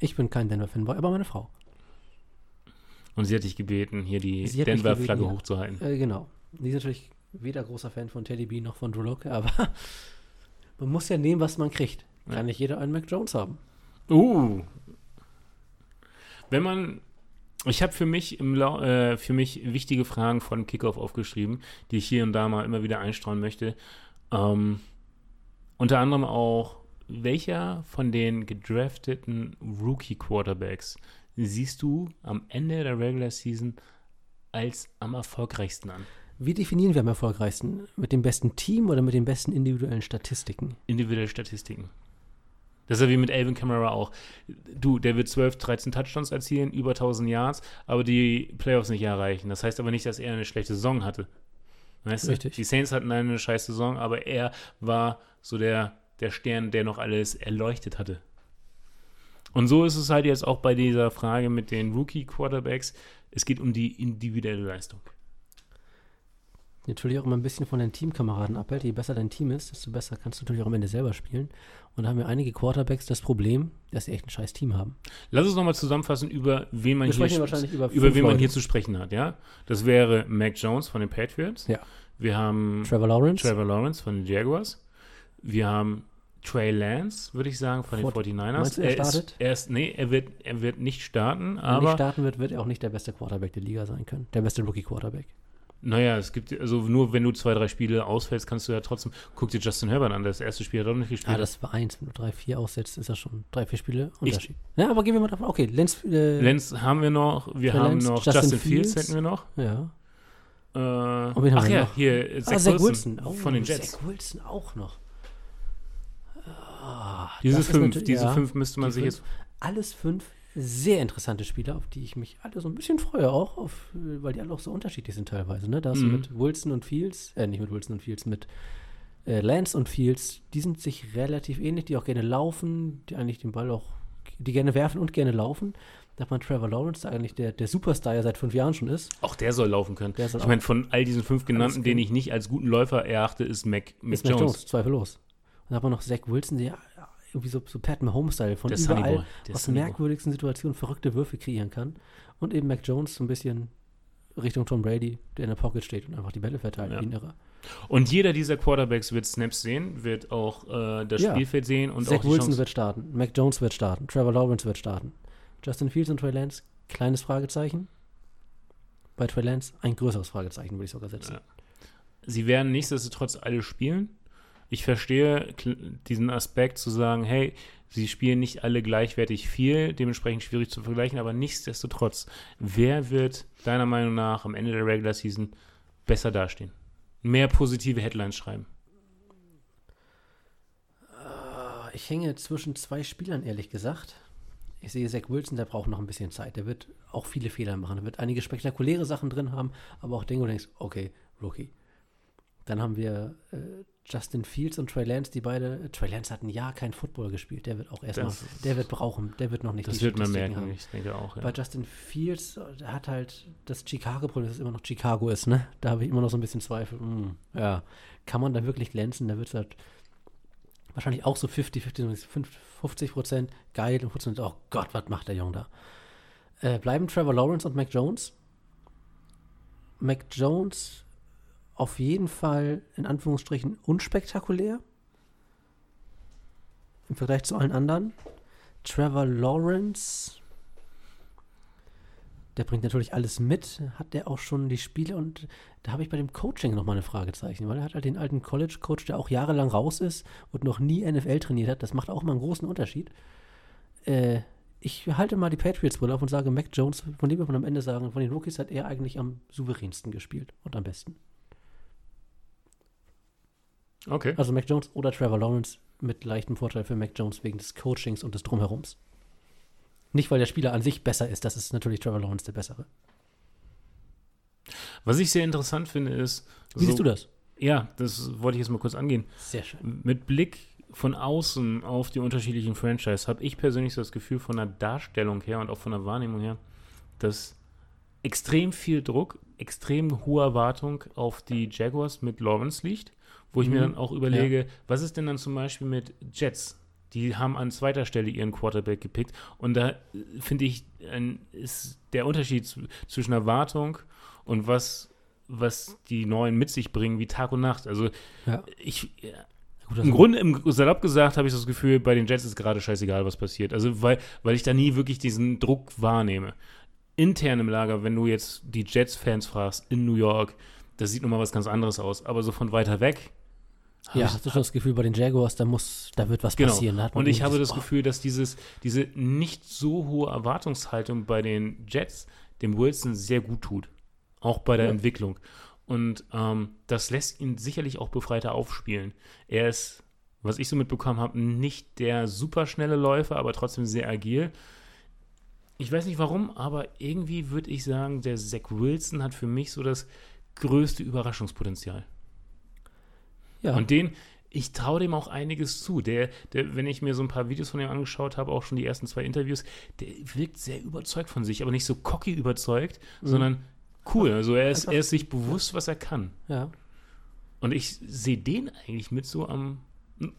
Ich bin kein Denver-Fanboy, aber meine Frau. Und sie hat dich gebeten, hier die Denver-Flagge ja. hochzuhalten. Äh, genau. Die ist natürlich weder großer Fan von Teddy B noch von Drew Lock, aber man muss ja nehmen, was man kriegt. Kann Ja. nicht jeder einen Mac Jones haben. Uh. Wenn man. Ich habe für mich im Lau äh, für mich wichtige Fragen von Kickoff aufgeschrieben, die ich hier und da mal immer wieder einstreuen möchte. Ähm, unter anderem auch, welcher von den gedrafteten Rookie-Quarterbacks siehst du am Ende der Regular Season als am erfolgreichsten an? Wie definieren wir am erfolgreichsten? Mit dem besten Team oder mit den besten individuellen Statistiken? individuelle Statistiken. Das ist ja wie mit Alvin Kamara auch. Du, der wird 12, 13 Touchdowns erzielen, über 1000 Yards, aber die Playoffs nicht erreichen. Das heißt aber nicht, dass er eine schlechte Saison hatte. Weißt Richtig. du? Die Saints hatten eine scheiß Saison, aber er war so der, der Stern, der noch alles erleuchtet hatte. Und so ist es halt jetzt auch bei dieser Frage mit den Rookie-Quarterbacks. Es geht um die individuelle Leistung. Natürlich auch immer ein bisschen von deinen Teamkameraden abhält. Je besser dein Team ist, desto besser kannst du natürlich auch am Ende selber spielen. Und da haben ja einige Quarterbacks das Problem, dass sie echt ein scheiß Team haben. Lass uns nochmal zusammenfassen, über wen man Wir hier über über wen man hier zu sprechen hat, ja? Das wäre Mac Jones von den Patriots. Ja. Wir haben Trevor Lawrence, Trevor Lawrence von den Jaguars. Wir haben Trey Lance, würde ich sagen, von den Fort- 49ers. meinst du, er ist, startet? er ist, nee, er wird, er wird nicht starten, wenn er nicht starten wird, wird er auch nicht der beste Quarterback der Liga sein können. Der beste Rookie-Quarterback. Naja, es gibt, also nur wenn du zwei, drei Spiele ausfällst, kannst du ja trotzdem, guck dir Justin Herbert an, das erste Spiel hat auch nicht gespielt. Ah, das war eins. Wenn du drei, vier aussetzt, ist das schon drei, vier Spiele Unterschied. ja, aber gehen wir mal davon. Okay, Lenz. Äh, Lance haben wir noch, wir Trey haben noch Justin Justin, Fields, Fields. hätten wir noch. Ja. Äh, wen haben ach ja, noch? hier, äh, Zach, ah, Zach Wilson, Wilson. Oh, von den Jets. Zach Wilson auch noch. Ah, Diese fünf, diese ja, fünf müsste man sich fünf. jetzt Alles fünf sehr interessante Spieler, auf die ich mich alle so ein bisschen freue auch, auf, weil die alle auch so unterschiedlich sind teilweise. Ne? Da hast du Mhm. mit Wilson und Fields, äh, nicht mit Wilson und Fields, mit äh, Lance und Fields, die sind sich relativ ähnlich, die auch gerne laufen, die eigentlich den Ball auch, die gerne werfen und gerne laufen. dass man Trevor Lawrence, der eigentlich der, der Superstar ja seit fünf Jahren schon ist, Auch der soll laufen können. Der soll ich meine, von all diesen fünf genannten, den ich nicht als guten Läufer erachte, ist Mac, Mac ist Mac Jones. Jones, zweifellos. Und dann hat man noch Zach Wilson, der ja, irgendwie so, so Pat Mahomes-Style von Der Sunny überall aus merkwürdigsten Situationen verrückte Würfe kreieren kann. Und eben Mac Jones so ein bisschen Richtung Tom Brady, der in der Pocket steht und einfach die Bälle verteilt Ja. wie ein Irrer. Und jeder dieser Quarterbacks wird Snaps sehen, wird auch äh, das Ja. Spielfeld sehen und Zach auch Wilson Chance. wird starten, Mac Jones wird starten, Trevor Lawrence wird starten. Justin Fields und Trey Lance, kleines Fragezeichen. Bei Trey Lance ein größeres Fragezeichen, würde ich sogar setzen. Ja. Sie werden nichtsdestotrotz alle spielen. Ich verstehe diesen Aspekt zu sagen, hey, sie spielen nicht alle gleichwertig viel, dementsprechend schwierig zu vergleichen, aber nichtsdestotrotz, wer wird deiner Meinung nach am Ende der Regular Season besser dastehen? Mehr positive Headlines schreiben. Ich hänge zwischen zwei Spielern, ehrlich gesagt. Ich sehe Zach Wilson, der braucht noch ein bisschen Zeit. Der wird auch viele Fehler machen. Er wird einige spektakuläre Sachen drin haben, aber auch Dinge, wo du denkst, okay, Rookie. Dann haben wir äh, Justin Fields und Trey Lance, die beide. Trey Lance hat ein Jahr kein Football gespielt. Der wird auch erstmal, der wird brauchen, der wird noch nicht Das wird man merken, haben. ich denke auch. Bei Ja. Justin Fields, äh, der hat halt das Chicago-Problem, dass es immer noch Chicago ist, ne? Da habe ich immer noch so ein bisschen Zweifel. Hm, ja, kann man da wirklich glänzen? Da wird es halt wahrscheinlich auch so 50, 50, 50 Prozent geil und 50 oh Gott, was macht der Junge da? Äh, bleiben Trevor Lawrence und Mac Jones. Mac Jones auf jeden Fall in Anführungsstrichen unspektakulär im Vergleich zu allen anderen. Trevor Lawrence, der bringt natürlich alles mit, hat der auch schon die Spiele und da habe ich bei dem Coaching nochmal eine Fragezeichen, weil er hat halt den alten College-Coach, der auch jahrelang raus ist und noch nie NFL trainiert hat. Das macht auch immer einen großen Unterschied. Äh, ich halte mal die Patriots-Brille auf und sage, Mac Jones, von dem wir von am Ende sagen, von den Rookies hat er eigentlich am souveränsten gespielt und am besten. Okay. Also Mac Jones oder Trevor Lawrence mit leichtem Vorteil für Mac Jones wegen des Coachings und des Drumherums. Nicht, weil der Spieler an sich besser ist, das ist natürlich Trevor Lawrence der bessere. Was ich sehr interessant finde, ist. Wie siehst du das? Ja, das wollte ich jetzt mal kurz angehen. Sehr schön. Mit Blick von außen auf die unterschiedlichen Franchise habe ich persönlich so das Gefühl von der Darstellung her und auch von der Wahrnehmung her, dass extrem viel Druck, extrem hohe Erwartung auf die Jaguars mit Lawrence liegt, wo ich mir Mhm. dann auch überlege, was ist denn dann zum Beispiel mit Jets? Die haben an zweiter Stelle ihren Quarterback gepickt und da äh, finde ich, ein, ist der Unterschied zw- zwischen Erwartung und was, was die Neuen mit sich bringen, wie Tag und Nacht. Also Ja. ich, Gut, das im Grunde, im salopp gesagt, habe ich das Gefühl, bei den Jets ist gerade scheißegal, was passiert. Also, weil, weil ich da nie wirklich diesen Druck wahrnehme. Intern im Lager, wenn du jetzt die Jets-Fans fragst, in New York, das sieht nochmal was ganz anderes aus. Aber so von weiter weg. Hab ja, ich- hast du schon das Gefühl, bei den Jaguars, da muss, da wird was Genau. passieren. Da hat man Und ich habe das oh, Gefühl, dass dieses, diese nicht so hohe Erwartungshaltung bei den Jets dem Wilson sehr gut tut. Auch bei der Ja. Entwicklung. Und ähm, das lässt ihn sicherlich auch befreiter aufspielen. Er ist, was ich so mitbekommen habe, nicht der superschnelle Läufer, aber trotzdem sehr agil. Ich weiß nicht warum, aber irgendwie würde ich sagen, der Zach Wilson hat für mich so das größte Überraschungspotenzial. Ja, Und den, ich traue dem auch einiges zu. Der, der, wenn ich mir so ein paar Videos von ihm angeschaut habe, auch schon die ersten zwei Interviews, der wirkt sehr überzeugt von sich, aber nicht so cocky überzeugt, Mhm. sondern cool. Also er ist, er ist sich bewusst, was er kann. ja. Und ich sehe den eigentlich mit so am,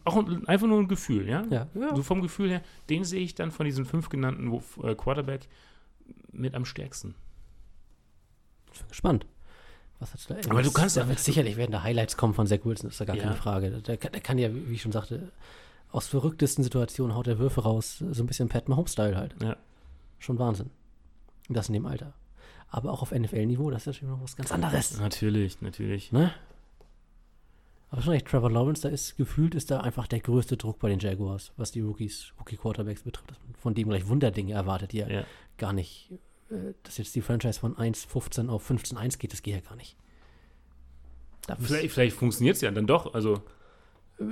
auch ein- einfach nur ein Gefühl, ja? Ja, ja. So vom Gefühl her, den sehe ich dann von diesen fünf genannten äh, Quarterback mit am stärksten. Ich bin gespannt. Was hat's da? Aber du kannst- da wird sicherlich werden da Highlights kommen von Zach Wilson, ist da gar Ja. keine Frage. Der, kann- der kann ja, wie ich schon sagte, aus verrücktesten Situationen haut er Würfe raus, so ein bisschen Pat Mahomes-Style halt. Ja. Schon Wahnsinn. Das in dem Alter. Aber auch auf NFL-Niveau, das ist natürlich noch was ganz anderes. Natürlich, natürlich. Ne? Aber schon echt, Trevor Lawrence, da ist gefühlt, ist da einfach der größte Druck bei den Jaguars, was die Rookies, Rookie-Quarterbacks betrifft. Dass man Von dem gleich Wunderdinge erwartet, die ja, Ja. gar nicht, dass jetzt die Franchise von 1,15 auf 15,1 geht, das geht ja gar nicht. Da Vielleicht, vielleicht funktioniert es ja dann doch. Also,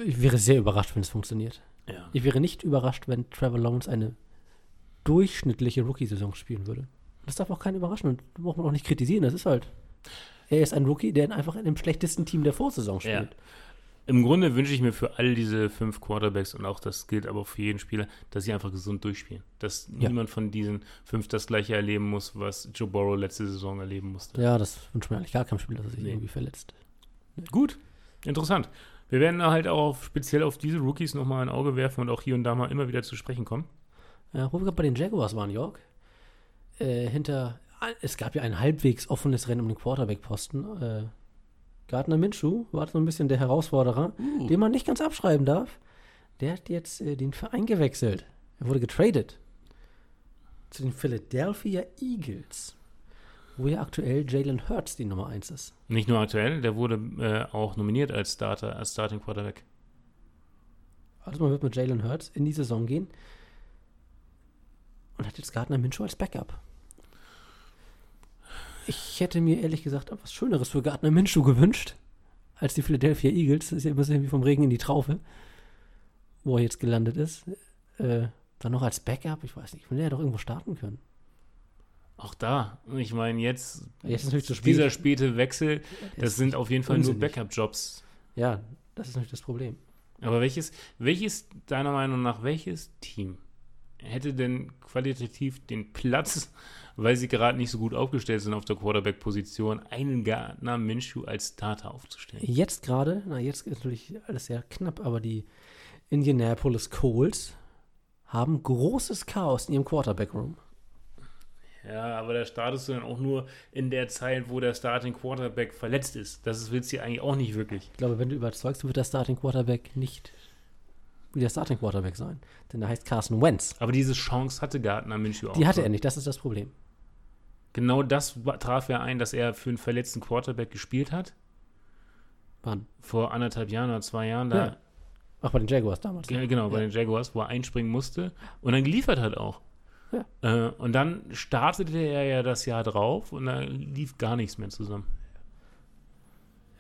ich wäre sehr überrascht, wenn es funktioniert. ja. Ich wäre nicht überrascht, wenn Trevor Lawrence eine durchschnittliche Rookie-Saison spielen würde. Das darf auch keinen überraschen und braucht man auch nicht kritisieren. Das ist halt. Er ist ein Rookie, der einfach in dem schlechtesten Team der Vorsaison Ja. Im Grunde wünsche ich mir für all diese fünf Quarterbacks und auch das gilt aber für jeden Spieler, dass sie einfach gesund durchspielen. Dass Ja. niemand von diesen fünf das gleiche erleben muss, was Joe Burrow letzte Saison erleben musste. Ja, das wünscht mir eigentlich gar keinem Spieler, dass er sich Nee. irgendwie verletzt. Gut, interessant. Wir werden halt auch auf, speziell auf diese Rookies nochmal ein Auge werfen und auch hier und da mal immer wieder zu sprechen kommen. Ja, wo wir gerade bei den Jaguars waren, York, äh, hinter, es gab ja ein halbwegs offenes Rennen um den Quarterback-Posten. Äh, Gardner Minshew war so ein bisschen der Herausforderer, Uh. den man nicht ganz abschreiben darf. Der hat jetzt äh, den Verein gewechselt. Er wurde getradet zu den Philadelphia Eagles, wo ja aktuell Jalen Hurts die Nummer 1 ist. Nicht nur aktuell, der wurde äh, auch nominiert als Starter, als Starting Quarterback. Also man wird mit Jalen Hurts in die Saison gehen und hat jetzt Gardner Minshew als Backup. Ich hätte mir ehrlich gesagt etwas Schöneres für Gardner Minshew gewünscht als die Philadelphia Eagles. Das ist ja immer so irgendwie vom Regen in die Traufe, wo er jetzt gelandet ist. Äh, dann noch als Backup, ich weiß nicht, will er doch irgendwo starten können. Auch da, ich meine, jetzt, Jetzt ist natürlich zu spät. dieser späte Wechsel, das sind auf jeden Fall nur unsinnig. Backup-Jobs. Ja, das ist natürlich das Problem. Aber welches, welches, deiner Meinung nach, welches Team hätte denn qualitativ den Platz, weil sie gerade nicht so gut aufgestellt sind auf der Quarterback-Position, einen Gardner Minshew als Starter aufzustellen? Jetzt gerade, na jetzt ist natürlich alles sehr knapp, aber die Indianapolis Colts haben großes Chaos in ihrem Quarterback-Room. Ja, aber da startest du dann auch nur in der Zeit, wo der Starting Quarterback verletzt ist. Das willst du ja eigentlich auch nicht wirklich. Ich glaube, wenn du überzeugst, wird der Starting Quarterback nicht wie der Starting Quarterback sein. Denn der heißt Carson Wentz. Aber diese Chance hatte Gardner Minshew auch. Die hatte schon. er nicht, das ist das Problem. Genau das traf er ein, dass er für einen verletzten Quarterback gespielt hat. Wann? Vor anderthalb Jahren oder zwei Jahren. Da, Ja. Ach, bei den Jaguars damals. Ge- Genau, bei Ja. den Jaguars, wo er einspringen musste und dann geliefert hat auch. Ja. Äh, und dann startete er ja das Jahr drauf und da lief gar nichts mehr zusammen.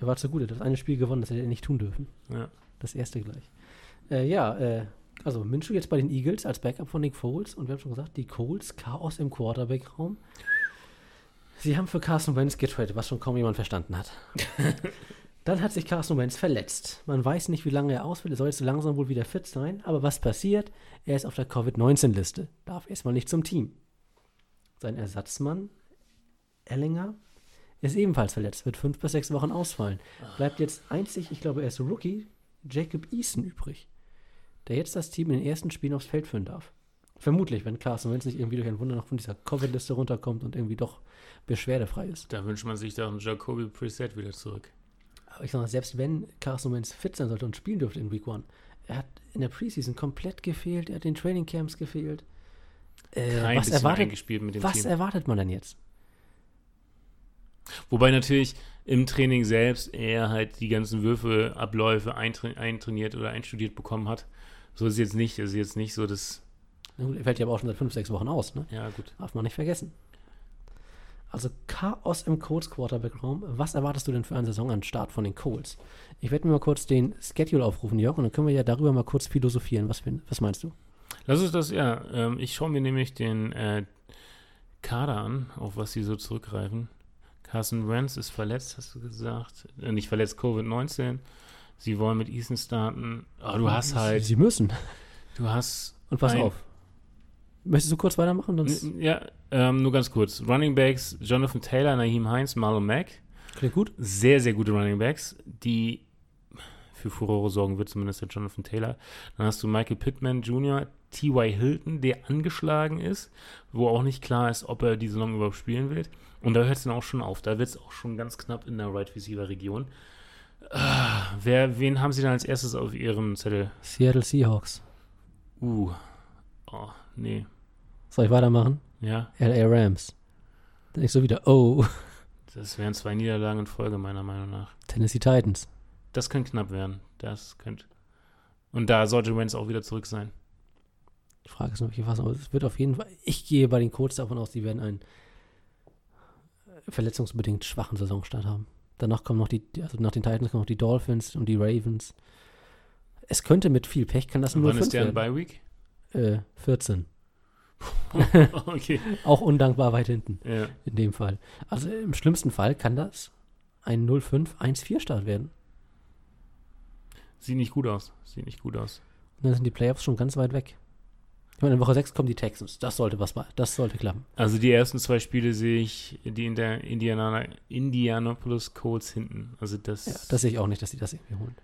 Er war zu gut, er hat das eine Spiel gewonnen, das hätte er nicht tun dürfen. Ja. Das erste gleich. Äh, ja, äh, also Minshew jetzt bei den Eagles als Backup von Nick Foles und wir haben schon gesagt, die Colts, Chaos im Quarterback-Raum. Sie haben für Carson Wentz getradet, was schon kaum jemand verstanden hat. Dann hat sich Carson Wentz verletzt. Man weiß nicht, wie lange er ausfällt. Er soll jetzt so langsam wohl wieder fit sein. Aber was passiert? Er ist auf der Covid-19-Liste. Darf erstmal nicht zum Team. Sein Ersatzmann, Ellinger, ist ebenfalls verletzt. Wird fünf bis sechs Wochen ausfallen. Bleibt jetzt einzig, ich glaube, er ist Rookie, Jacob Eason übrig. Der jetzt das Team in den ersten Spielen aufs Feld führen darf. Vermutlich, wenn Carson Wentz nicht irgendwie durch ein Wunder noch von dieser Covid-Liste runterkommt und irgendwie doch beschwerdefrei ist. Da wünscht man sich doch Jacoby Preset wieder zurück. Aber ich sag mal, selbst wenn Carson Wentz fit sein sollte und spielen dürfte in Week One, er hat in der Preseason komplett gefehlt, er hat in Training Camps gefehlt. Äh, Kein was erwartet, eingespielt mit dem was Team. erwartet man denn jetzt? Wobei natürlich im Training selbst er halt die ganzen Würfelabläufe eintra eintrainiert oder einstudiert bekommen hat. So ist es jetzt nicht. Ist jetzt nicht so, dass. Na gut, Er fällt ja aber auch schon seit fünf, sechs Wochen aus, ne? Ja, gut. Darf man nicht vergessen. Also Chaos im Colts Quarterback-Raum. Was erwartest du denn für einen Saisonanstart von den Colts? Ich werde mir mal kurz den Schedule aufrufen, Jörg, und dann können wir ja darüber mal kurz philosophieren. Was, was meinst du? Lass uns das, ja. Ähm, ich schaue mir nämlich den äh, Kader an, auf was sie so zurückgreifen. Carson Wentz ist verletzt, hast du gesagt. Äh, nicht verletzt, Covid-19. Sie wollen mit Eason starten. Aber du hast halt, Sie müssen. du hast. Und pass ein- auf. Möchtest du kurz weitermachen? Sonst Ja, ähm, nur ganz kurz. Running Backs, Jonathan Taylor, Naheem Heinz, Marlon Mack. klingt gut. Sehr, sehr gute Running Backs, die für Furore sorgen wird, zumindest der Jonathan Taylor. Dann hast du Michael Pittman Jr., T.Y. Hilton, der angeschlagen ist, wo auch nicht klar ist, ob er die Saison überhaupt spielen wird. Und da hört es dann auch schon auf. Da wird es auch schon ganz knapp in der Right Receiver Region. Ah, wer, wen haben sie dann als erstes auf ihrem Zettel? Seattle Seahawks. Uh, oh, nee. Soll ich weitermachen? Ja, LA Rams. Dann ich so wieder, oh, das wären zwei Niederlagen in Folge, meiner Meinung nach. Tennessee Titans. Das könnte knapp werden. Das könnte. Und da sollte Wentz auch wieder zurück sein. Die Frage ist nur, welche Fassung. Aber es wird auf jeden Fall, ich gehe bei den Colts davon aus, die werden einen verletzungsbedingt schwachen Saisonstart haben. Danach kommen noch die, also nach den Titans kommen noch die Dolphins und die Ravens. Es könnte mit viel Pech, kann das nur wann 5 ist der in werden. Bye Week? Äh, 14. okay. Auch undankbar weit hinten, Ja. in dem Fall. Also im schlimmsten Fall kann das ein 0-5, 1-4 Start werden. Sieht nicht gut aus. Sieht nicht gut aus. Und dann sind die Playoffs schon ganz weit weg. Ich meine, in Woche 6 kommen die Texans. Das sollte was mal. Das sollte klappen. Also die ersten zwei Spiele sehe ich die in der Indiana, Indianapolis Colts hinten. Also das. Ja, das sehe ich auch nicht, dass die das irgendwie holen.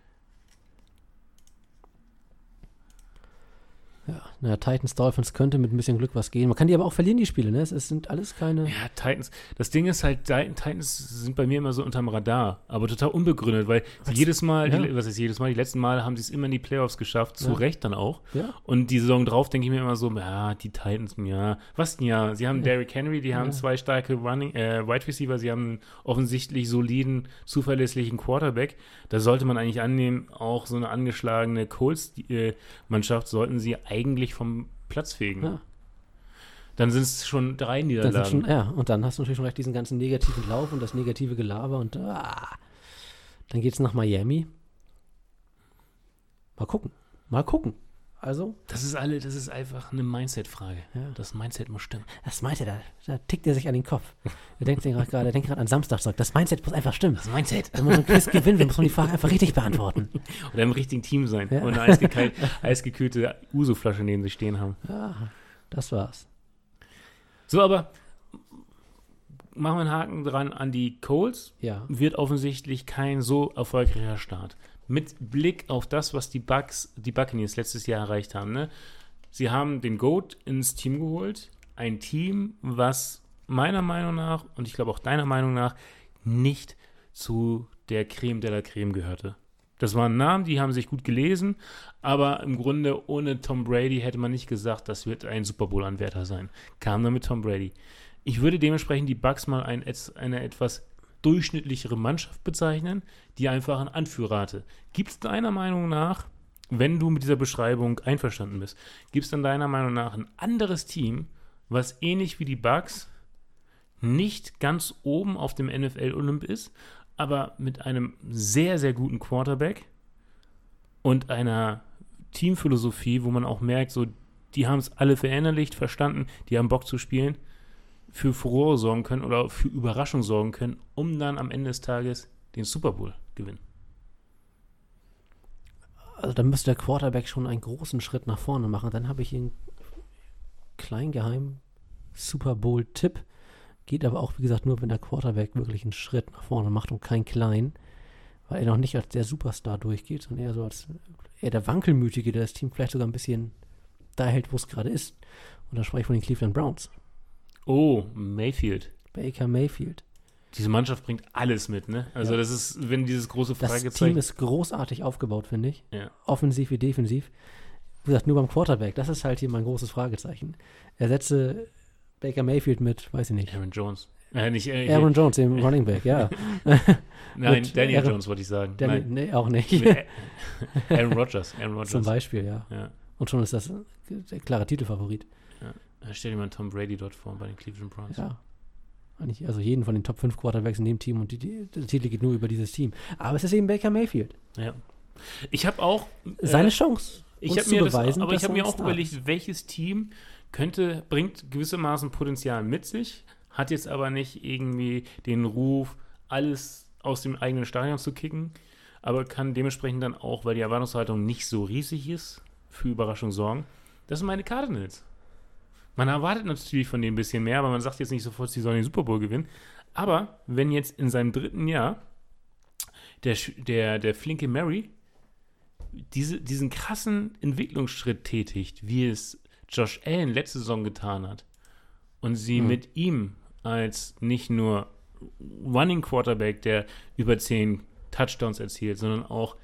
Ja, naja, Titans, Dolphins könnte mit ein bisschen Glück was gehen. Man kann die aber auch verlieren, die Spiele, ne? Es, es sind alles keine. Ja, Titans. Das Ding ist halt, Titans sind bei mir immer so unterm Radar, aber total unbegründet, weil sie jedes Mal, ja. die, was ist jedes Mal, die letzten Mal haben sie es immer in die Playoffs geschafft, zu Ja. Recht dann auch. Ja. Und die Saison drauf denke ich mir immer so, ja, die Titans, ja, was denn ja? Sie haben Ja. Derrick Henry, die haben zwei starke Running, äh, Wide Receiver, sie haben einen offensichtlich soliden, zuverlässlichen Quarterback. Da sollte man eigentlich annehmen, auch so eine angeschlagene Colts-Mannschaft sollten sie eigentlich vom Platz fegen. Ja. Dann sind es schon drei Niederlagen. schon, ja, und dann hast du natürlich schon recht diesen ganzen negativen Lauf und das negative Gelaber und ah, dann geht's nach Miami. Mal gucken. Mal gucken. Also, Das ist alle, das ist einfach eine Mindset-Frage. Ja. Das Mindset muss stimmen. das er, da, da tickt er sich an den Kopf. Er denkt sich gerade, er denkt gerade an Samstag, sagt, das Mindset muss einfach stimmen. Das Mindset. Wenn man so ein Quiz gewinnen will, muss man die Frage einfach richtig beantworten. Oder im richtigen Team sein. Ja. Und eine eisgekühlte, eisgekühlte Uso-Flasche neben sich stehen haben. Ja, das war's. So, aber machen wir einen Haken dran an die Colts. Ja. Wird offensichtlich kein so erfolgreicher Start. Mit Blick auf das, was die Bucks, die Buccaneers letztes Jahr erreicht haben. Ne? Sie haben den GOAT ins Team geholt. Ein Team, was meiner Meinung nach und ich glaube auch deiner Meinung nach nicht zu der Creme de la Creme gehörte. Das waren Namen, die haben sich gut gelesen, aber im Grunde ohne Tom Brady hätte man nicht gesagt, das wird ein Super Bowl-Anwärter sein. Kam dann mit Tom Brady. Ich würde dementsprechend die Bucks mal ein, eine etwas durchschnittlichere Mannschaft bezeichnen, die einfach einen Anführer hatte. Gibt es deiner Meinung nach, wenn du mit dieser Beschreibung einverstanden bist, gibt es dann deiner Meinung nach ein anderes Team, was ähnlich wie die Bucks nicht ganz oben auf dem NFL-Olymp ist, aber mit einem sehr, sehr guten Quarterback und einer Teamphilosophie, wo man auch merkt, so, die haben es alle verinnerlicht, verstanden, die haben Bock zu spielen, für Furore sorgen können oder für Überraschung sorgen können, um dann am Ende des Tages den Super Bowl gewinnen. Also da müsste der Quarterback schon einen großen Schritt nach vorne machen. Dann habe ich einen kleinen geheimen Super Bowl-Tipp. Geht aber auch, wie gesagt, nur, wenn der Quarterback wirklich einen Schritt nach vorne macht und keinen kleinen. Weil er noch nicht als der Superstar durchgeht, sondern eher so als eher der Wankelmütige, der das Team vielleicht sogar ein bisschen da hält, wo es gerade ist. Und da spreche ich von den Cleveland Browns. Oh, Mayfield. Baker Mayfield. Diese Mannschaft bringt alles mit, ne? Also Ja. das ist, wenn dieses große Das Fragezeichen. Team ist großartig aufgebaut, finde ich. Ja. Offensiv wie defensiv. Wie gesagt, nur beim Quarterback. Das ist halt hier mein großes Fragezeichen. Ersetze Baker Mayfield mit, weiß ich nicht. Aaron Jones. Äh, nicht, äh, Aaron Jones, dem Running Back, ja. Nein, Daniel Aaron- Jones wollte ich sagen. Der, Nein. nee, auch nicht. Aaron Rodgers. Aaron Rodgers. Zum Beispiel, ja. Ja. Und schon ist das der klare Titelfavorit. Ja, Stell dir mal Tom Brady dort vor bei den Cleveland Browns. Ja. Eigentlich, also jeden von den Top 5 Quarterbacks in dem Team und die, die, der Titel geht nur über dieses Team. Aber es ist eben Baker Mayfield. Ja. Ich habe auch. äh, Seine Chance. Ich habe zu mir das, beweisen, aber ich er mir auch überlegt, welches Team könnte, bringt gewissermaßen Potenzial mit sich, hat jetzt aber nicht irgendwie den Ruf, alles aus dem eigenen Stadion zu kicken, aber kann dementsprechend dann auch, weil die Erwartungshaltung nicht so riesig ist, für Überraschung sorgen. Das sind meine Cardinals. Man erwartet natürlich von denen ein bisschen mehr, aber man sagt jetzt nicht sofort, sie sollen den Super Bowl gewinnen. Aber wenn jetzt in seinem dritten Jahr der, der, der flinke Mary diese, diesen krassen Entwicklungsschritt tätigt, wie es Josh Allen letzte Saison getan hat, und sie Mhm. mit ihm als nicht nur Running Quarterback, der über 10 Touchdowns erzielt, sondern auch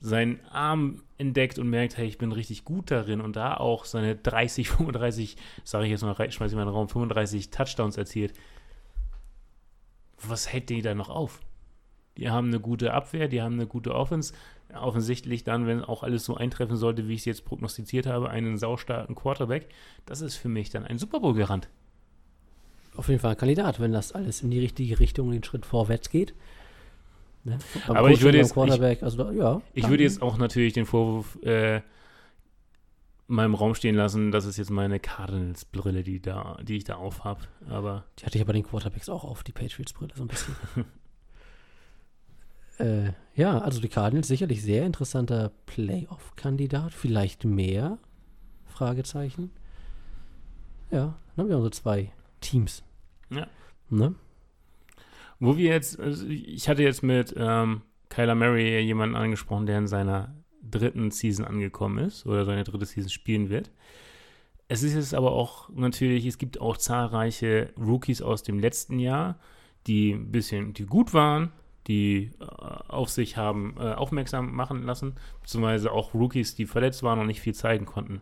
seinen Arm entdeckt und merkt, hey, ich bin richtig gut darin und da auch seine 30, 35, sage ich jetzt mal, rei- schmeiß ich mal in den Raum, 35 Touchdowns erzielt. Was hält die da noch auf? Die haben eine gute Abwehr, die haben eine gute Offense. Offensichtlich dann, wenn auch alles so eintreffen sollte, wie ich es jetzt prognostiziert habe, einen saustarken Quarterback. Das ist für mich dann ein Super Bowl-Garant. Auf jeden Fall ein Kandidat, wenn das alles in die richtige Richtung, den Schritt vorwärts geht. Ne? Aber ich Coaching, würde beim jetzt- Quarterback, also ja. Ich würde jetzt auch natürlich den Vorwurf äh, meinem Raum stehen lassen, das ist jetzt meine Cardinals-Brille, die, da, die ich da aufhab. Aber Die hatte ich aber den Quarterbacks auch auf, die Patriots-Brille so ein bisschen. Äh, ja, also die Cardinals sicherlich sehr interessanter Playoff-Kandidat. Vielleicht mehr? Fragezeichen. Ja, dann haben wir unsere zwei Teams. Ja. Ne? Wo wir jetzt, also ich hatte jetzt mit ähm, Kyler Murray jemanden angesprochen, der in seiner dritten Season angekommen ist oder seine dritte Season spielen wird. Es ist jetzt aber auch natürlich, es gibt auch zahlreiche Rookies aus dem letzten Jahr, die ein bisschen, die gut waren, die äh, auf sich haben äh, aufmerksam machen lassen, beziehungsweise auch Rookies, die verletzt waren und nicht viel zeigen konnten.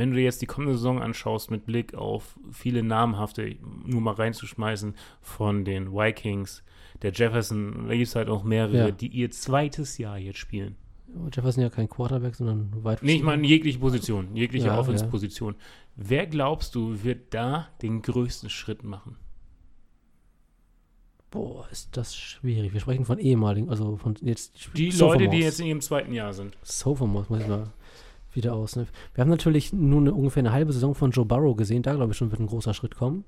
Wenn du dir jetzt die kommende Saison anschaust, mit Blick auf viele namhafte, nur mal reinzuschmeißen, von den Vikings, der Jefferson, da gibt es halt auch mehrere, Ja. die ihr zweites Jahr jetzt spielen. Jefferson ja kein Quarterback, sondern weit Nee, ich meine jegliche Position, jegliche Ja, Offense-Position. Wer glaubst du, wird da den größten Schritt machen? Boah, ist das schwierig. Wir sprechen von ehemaligen, also von jetzt Die Sophomores. Leute, die jetzt in ihrem zweiten Jahr sind. Sophomores, muss ich mal wieder aus. Ne? Wir haben natürlich nur eine, ungefähr eine halbe Saison von Joe Burrow gesehen. Da glaube ich schon, wird ein großer Schritt kommen.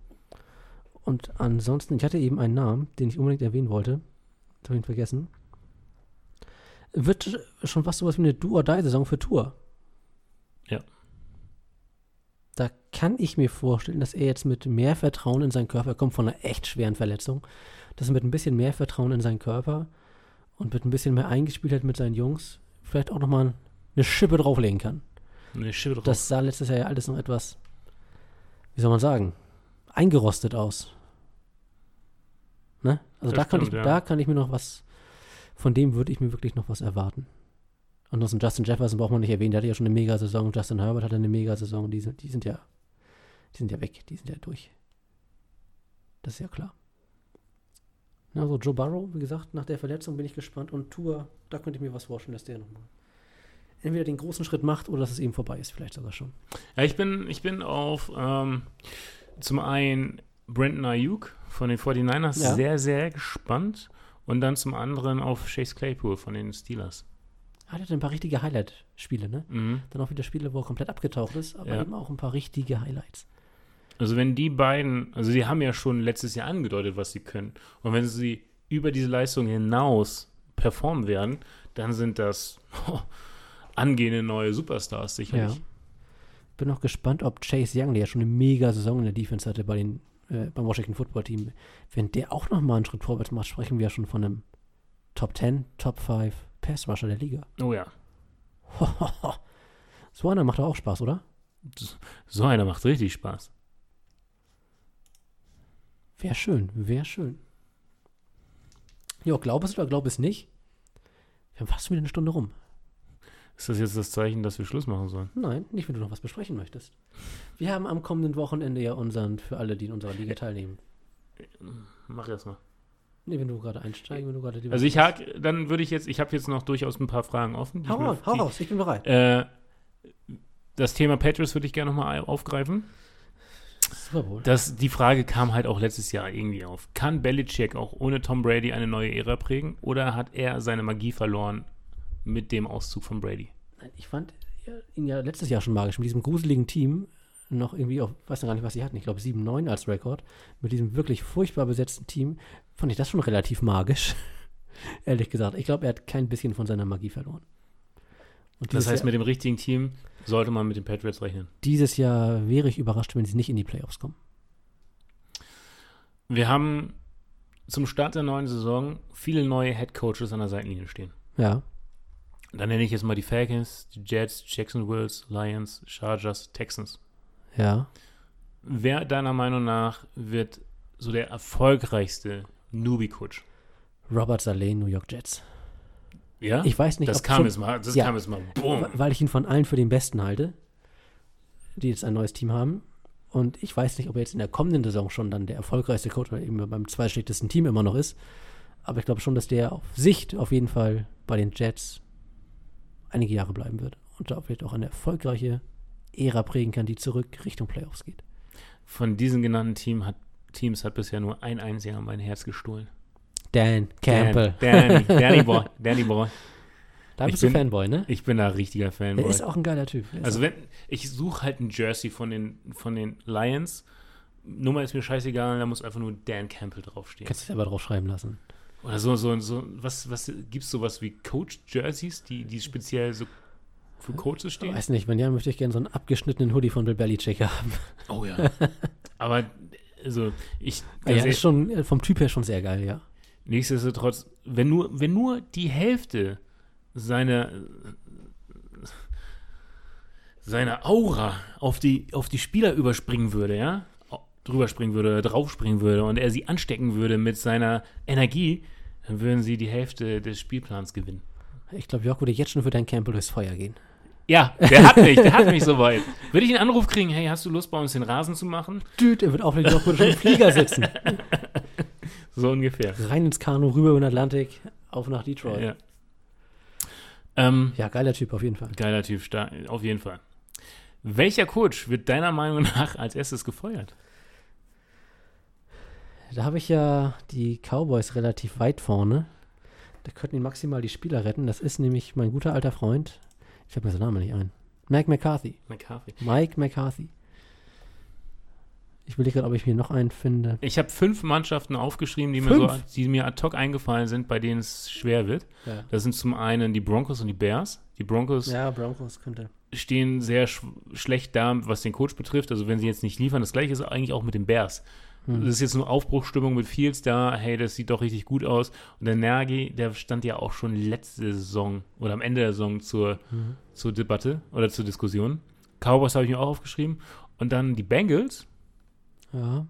Und ansonsten, ich hatte eben einen Namen, den ich unbedingt erwähnen wollte. Das habe ich ihn vergessen. Wird schon fast sowas wie eine Do-or-Die-Saison für Tour. Ja. Da kann ich mir vorstellen, dass er jetzt mit mehr Vertrauen in seinen Körper, er kommt von einer echt schweren Verletzung, dass er mit ein bisschen mehr Vertrauen in seinen Körper und mit ein bisschen mehr Eingespieltheit mit seinen Jungs vielleicht auch nochmal eine Schippe drauflegen kann. Eine Schippe drauf. Das sah letztes Jahr ja alles noch etwas, wie soll man sagen, eingerostet aus. Ne? Also da kann, ich, stimmt, ja. da kann ich mir noch was, von dem würde ich mir wirklich noch was erwarten. Ansonsten Justin Jefferson braucht man nicht erwähnen, der hatte ja schon eine Mega-Saison. Justin Herbert hatte eine Mega-Saison. Die sind, die sind ja, die sind ja weg, die sind ja durch. Das ist ja klar. Also Joe Burrow, wie gesagt, nach der Verletzung bin ich gespannt. Und Tour, da könnte ich mir was vorstellen, dass der nochmal entweder den großen Schritt macht oder dass es eben vorbei ist, vielleicht sogar schon. Ja, ich bin, ich bin auf ähm, zum einen Brandon Ayuk von den 49ers Ja. sehr, sehr gespannt. Und dann zum anderen auf Chase Claypool von den Steelers. Ah, der hatte ein paar richtige Highlight-Spiele, ne? Mhm. Dann auch wieder Spiele, wo er komplett abgetaucht ist, aber Ja. eben auch ein paar richtige Highlights. Also wenn die beiden, also die haben ja schon letztes Jahr angedeutet, was sie können. Und wenn sie über diese Leistung hinaus performen werden, dann sind das oh, angehende neue Superstars sicherlich. Ja. Bin auch gespannt, ob Chase Young, der ja schon eine mega Saison in der Defense hatte bei den, äh, beim Washington Football Team, wenn der auch nochmal einen Schritt vorwärts macht, sprechen wir ja schon von einem Top 10, Top 5 Pass Rusher der Liga. Oh ja. so einer macht auch Spaß, oder? So einer macht richtig Spaß. Wäre schön, wäre schön. Jo, glaub es oder glaub es nicht? Wir haben fast wieder eine Stunde rum. Ist das jetzt das Zeichen, dass wir Schluss machen sollen? Nein, nicht, wenn du noch was besprechen möchtest. Wir haben am kommenden Wochenende ja unseren, für alle, die in unserer Liga teilnehmen. Mach erst mal. Nee, wenn du gerade einsteigen, wenn du gerade die Also ich hake, dann würde ich jetzt, ich habe jetzt noch durchaus ein paar Fragen offen. Hau raus, hau raus, ich bin bereit. Äh, das Thema Patriots würde ich gerne nochmal aufgreifen. Super Bowl. Das, die Frage kam halt auch letztes Jahr irgendwie auf. Kann Belichick auch ohne Tom Brady eine neue Ära prägen oder hat er seine Magie verloren mit dem Auszug von Brady? Nein, Ich fand ihn ja letztes Jahr schon magisch mit diesem gruseligen Team. Noch irgendwie auf, weiß noch gar nicht, was sie hatten. Ich glaube 7-9 als Rekord. Mit diesem wirklich furchtbar besetzten Team fand ich das schon relativ magisch. Ehrlich gesagt. Ich glaube, er hat kein bisschen von seiner Magie verloren. Und Das heißt, Jahr, mit dem richtigen Team sollte man mit den Patriots rechnen. dieses Jahr wäre ich überrascht, wenn sie nicht in die Playoffs kommen. Wir haben zum Start der neuen Saison viele neue Head Coaches an der Seitenlinie stehen. Ja. Dann nenne ich jetzt mal die Falcons, die Jets, Jacksonville, Lions, Chargers, Texans. Ja. Wer deiner Meinung nach wird so der erfolgreichste Newbie-Coach? Robert Saleh, New York Jets. Ja? Ich weiß nicht, das ob kam schon- jetzt mal, das Ja. kam jetzt mal, boom. weil ich ihn von allen für den Besten halte, die jetzt ein neues Team haben. Und ich weiß nicht, ob er jetzt in der kommenden Saison schon dann der erfolgreichste Coach oder eben beim zweitschlechtesten Team immer noch ist. Aber ich glaube schon, dass der auf Sicht auf jeden Fall bei den Jets einige Jahre bleiben wird. Und da vielleicht auch eine erfolgreiche Ära prägen kann, die zurück Richtung Playoffs geht. Von diesen genannten Team hat, Teams hat bisher nur ein einziger mein Herz gestohlen. Dan Campbell. Dan, Danny, Danny Boy, Danny Boy. da bist du bin- Fanboy, ne? Ich bin da richtiger Der Fanboy. ist auch ein geiler Typ. Der Also wenn, ich suche halt ein Jersey von den, von den Lions. Nummer ist mir scheißegal, da muss einfach nur Dan Campbell draufstehen. kannst du selber drauf schreiben lassen. Oder so, so, so, was, was gibt es sowas wie Coach-Jerseys, die, die speziell so für Coaches stehen? Weiß nicht, wenn ja, möchte ich gerne so einen abgeschnittenen Hoodie von Bill Belichick haben. Oh ja. Aber, also, ich. Ja, ja ist schon äh, vom Typ her schon sehr geil, ja. Nichtsdestotrotz, wenn nur, wenn nur die Hälfte seiner, seiner Aura auf die, auf die Spieler überspringen würde, ja, drüber springen würde, draufspringen würde und er sie anstecken würde mit seiner Energie, dann würden sie die Hälfte des Spielplans gewinnen. Ich glaube, Jörg würde jetzt schon für dein Campbell durchs Feuer gehen. Ja, der hat mich, der hat mich soweit. Würde ich einen Anruf kriegen, hey, hast du Lust, bei uns den Rasen zu machen? Düt, er wird auflegen, Jörg würde schon im Flieger sitzen. So ungefähr. Rein ins Kanu, rüber über den Atlantik, auf nach Detroit. Ja. Ähm, Ja, geiler Typ auf jeden Fall. geiler Typ, auf jeden Fall. Welcher Coach wird deiner Meinung nach als erstes gefeuert? Da habe ich ja die Cowboys relativ weit vorne. Da könnten ihn maximal die Spieler retten. Das ist nämlich mein guter alter Freund. Ich habe mir seinen Namen nicht ein. Mike McCarthy. McCarthy. Mike McCarthy. Ich will gerade, ob ich mir noch einen finde. Ich habe fünf Mannschaften aufgeschrieben, die mir, so, die mir ad hoc eingefallen sind, bei denen es schwer wird. Ja, Das sind zum einen die Broncos und die Bears. Die Broncos ja Broncos könnte. stehen sehr sch schlecht da, was den Coach betrifft. Also wenn sie jetzt nicht liefern, das gleiche ist eigentlich auch mit den Bears. Hm. Das ist jetzt nur Aufbruchstimmung mit Fields da. Hey, das sieht doch richtig gut aus. Und der Nagy, der stand ja auch schon letzte Saison oder am Ende der Saison zur, Mhm. zur Debatte oder zur Diskussion. Cowboys habe ich mir auch aufgeschrieben. Und dann die Bengals. Ja.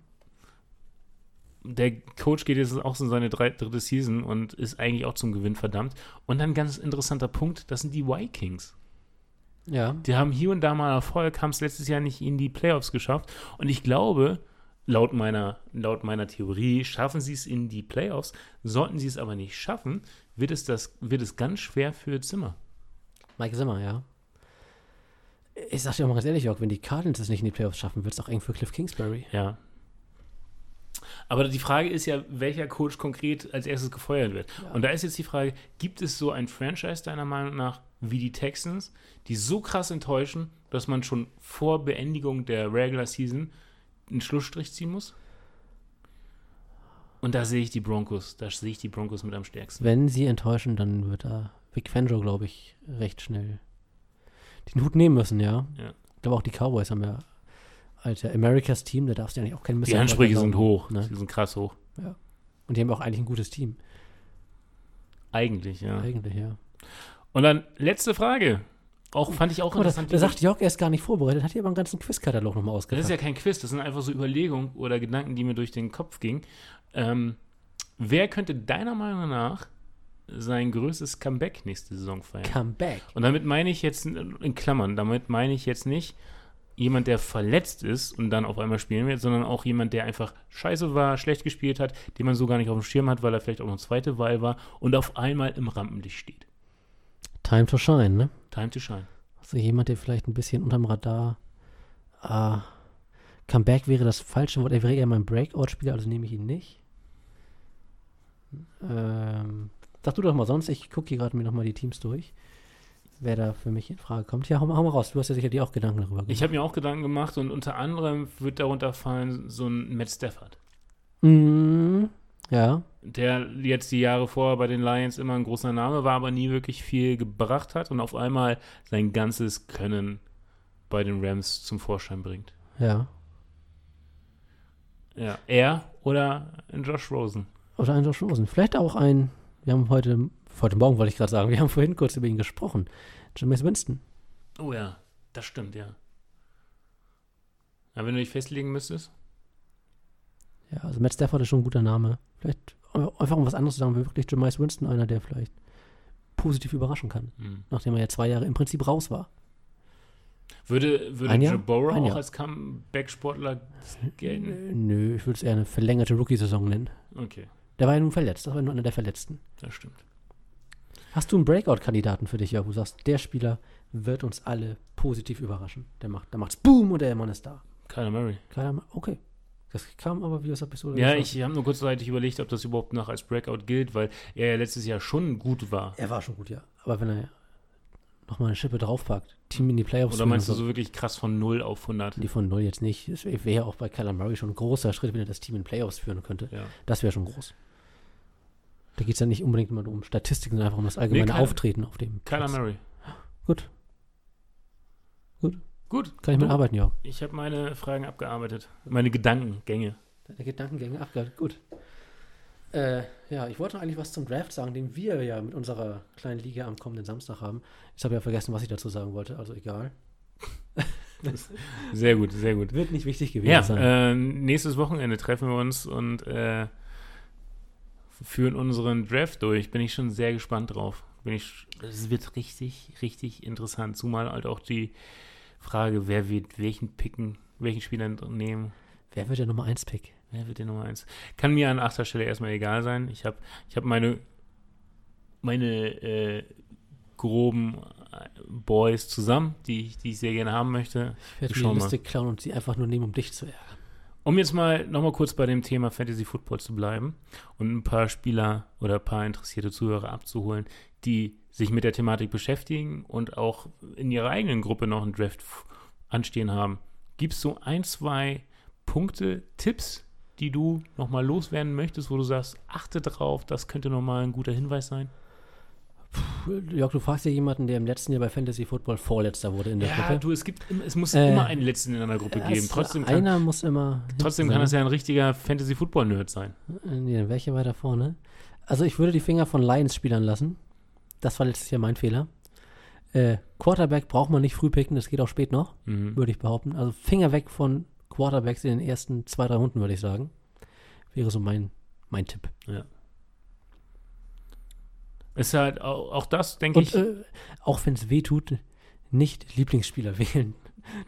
Der Coach geht jetzt auch so in seine drei, dritte Season und ist eigentlich auch zum Gewinn verdammt. Und dann ein ganz interessanter Punkt, das sind die Vikings. Ja. Die haben hier und da mal Erfolg, haben es letztes Jahr nicht in die Playoffs geschafft. Und ich glaube, laut meiner, laut meiner Theorie, schaffen sie es in die Playoffs. Sollten sie es aber nicht schaffen, wird es, das, wird es ganz schwer für Zimmer. Mike Zimmer, ja. Ich sag dir auch mal ganz ehrlich, Jörg, wenn die Cardinals es nicht in die Playoffs schaffen, wird es auch eng für Cliff Kingsbury. Ja. Aber die Frage ist ja, welcher Coach konkret als erstes gefeuert wird. Ja. Und da ist jetzt die Frage, gibt es so ein Franchise deiner Meinung nach wie die Texans, die so krass enttäuschen, dass man schon vor Beendigung der Regular Season einen Schlussstrich ziehen muss? Und da sehe ich die Broncos, da sehe ich die Broncos mit am stärksten. Wenn sie enttäuschen, dann wird da Vic Fangio, glaube ich, recht schnell den Hut nehmen müssen, ja. Ja. Ich glaube auch die Cowboys haben ja alter Americas Team, da darfst du ja eigentlich auch keinen Die Ansprüche sind hoch, Ne? die sind krass hoch. Und die haben auch eigentlich ein gutes Team. Eigentlich, ja. Eigentlich, ja. Und dann letzte Frage. Auch fand ich auch Guck mal, da, interessant. da sagt Jörg, er ist gar nicht vorbereitet, hat hier aber einen ganzen Quizkatalog nochmal Das ist ja kein Quiz, das sind einfach so Überlegungen oder Gedanken, die mir durch den Kopf gingen. Ähm, wer könnte deiner Meinung nach sein größtes Comeback nächste Saison feiern? Comeback. Und damit meine ich jetzt, in Klammern, damit meine ich jetzt nicht jemand, der verletzt ist und dann auf einmal spielen wird, sondern auch jemand, der einfach scheiße war, schlecht gespielt hat, den man so gar nicht auf dem Schirm hat, weil er vielleicht auch noch zweite Wahl war und auf einmal im Rampenlicht steht. Time to shine, ne? Time to shine. Also jemand, der vielleicht ein bisschen unterm Radar. Ah, Comeback wäre das falsche Wort. Er wäre eher mein Breakout-Spieler, also nehme ich ihn nicht. Ähm, sag du doch mal sonst, ich gucke hier gerade mir nochmal die Teams durch. Wer da für mich in Frage kommt. Ja, hau mal, hau mal raus. Du hast ja sicherlich auch Gedanken darüber gemacht. Ich habe mir auch Gedanken gemacht und unter anderem wird darunter fallen so ein Matt Stafford. Mm, ja, der jetzt die Jahre vorher bei den Lions immer ein großer Name war, aber nie wirklich viel gebracht hat und auf einmal sein ganzes Können bei den Rams zum Vorschein bringt. ja. Ja, er oder ein Josh Rosen. Oder ein Josh Rosen. Vielleicht auch ein, wir haben heute, heute Morgen wollte ich gerade sagen, wir haben vorhin kurz über ihn gesprochen. Jameis Winston. Oh ja, das stimmt, ja. Aber wenn du dich festlegen müsstest? Ja, also Matt Stafford ist schon ein guter Name. Vielleicht einfach um was anderes zu sagen, wirklich Jameis Winston einer, der vielleicht positiv überraschen kann, Hm. nachdem er ja zwei Jahre im Prinzip raus war. Würde, würde? Joe Burrow auch als Comeback-Sportler gelten? Nö, ich würde es eher eine verlängerte Rookie-Saison nennen. Okay, Der war ja nun verletzt, das war nur einer der Verletzten. das stimmt. Hast du einen Breakout-Kandidaten für dich, ja, wo du sagst, der Spieler wird uns alle positiv überraschen. Der macht, da macht's Boom und der Mann ist da. Kyler Murray. Ma- okay. Das kam aber wie aus der Pistole. Ja, ich habe nur kurzzeitig überlegt, ob das überhaupt noch als Breakout gilt, weil er ja letztes Jahr schon gut war. Er war schon gut, ja. Aber wenn er nochmal eine Schippe draufpackt, Team in die Playoffs Oder meinst du so wirklich krass von 0 auf 100? Die von null jetzt nicht. Es wäre ja auch bei Kyler Murray schon ein großer Schritt, wenn er das Team in Playoffs führen könnte. Ja. Das wäre schon groß. Da geht es ja nicht unbedingt immer um Statistiken, sondern einfach um das allgemeine Kyler- Auftreten auf dem Kyler. Murray. Gut, Gut. Kann ich du? mitarbeiten, Jörg. Ich habe meine Fragen abgearbeitet. Meine Gedankengänge. Deine Gedankengänge abgehört. Gut. Äh, ja, ich wollte noch eigentlich was zum Draft sagen, den wir ja mit unserer kleinen Liga am kommenden Samstag haben. Ich habe ja vergessen, was ich dazu sagen wollte, also egal. Sehr gut, sehr gut. Wird nicht wichtig gewesen Ja, sein. äh, nächstes Wochenende treffen wir uns und äh, führen unseren Draft durch. Bin ich schon sehr gespannt drauf. Bin ich, es wird richtig, richtig interessant. Zumal halt auch die Frage, wer wird welchen picken, welchen Spieler nehmen. Wer wird der Nummer 1 Pick? Wer wird der Nummer eins? Kann mir an achter Stelle erstmal egal sein. Ich habe ich hab meine, meine äh, groben äh, Boys zusammen, die, ich- die ich sehr gerne haben möchte. Ich werde die mal. Liste klauen und sie einfach nur nehmen, um dich zu ärgern. Um jetzt mal nochmal kurz bei dem Thema Fantasy Football zu bleiben und ein paar Spieler oder ein paar interessierte Zuhörer abzuholen, die sich mit der Thematik beschäftigen und auch in ihrer eigenen Gruppe noch einen Draft anstehen haben. Gibt es so ein, zwei Punkte, Tipps, die du nochmal loswerden möchtest, wo du sagst, achte drauf, das könnte nochmal ein guter Hinweis sein? Jörg, du fragst ja jemanden, der im letzten Jahr bei Fantasy Football Vorletzter wurde in der Ja, Gruppe. du, es gibt es muss Äh, immer einen Letzten in einer Gruppe Ja, geben. Trotzdem kann, einer muss immer. trotzdem kann das ja ein richtiger Fantasy Football Nerd sein. Äh, Nee, welche weiter vorne? Also ich würde die Finger von Lions-Spielern lassen. Das war letztes Jahr mein Fehler. Äh, Quarterback braucht man nicht früh picken, das geht auch spät noch, Mhm. würde ich behaupten. Also Finger weg von Quarterbacks in den ersten zwei, drei Runden, würde ich sagen. Wäre so mein, mein Tipp. Ist halt auch, auch das, denke ich. äh, auch wenn es weh tut, nicht Lieblingsspieler wählen.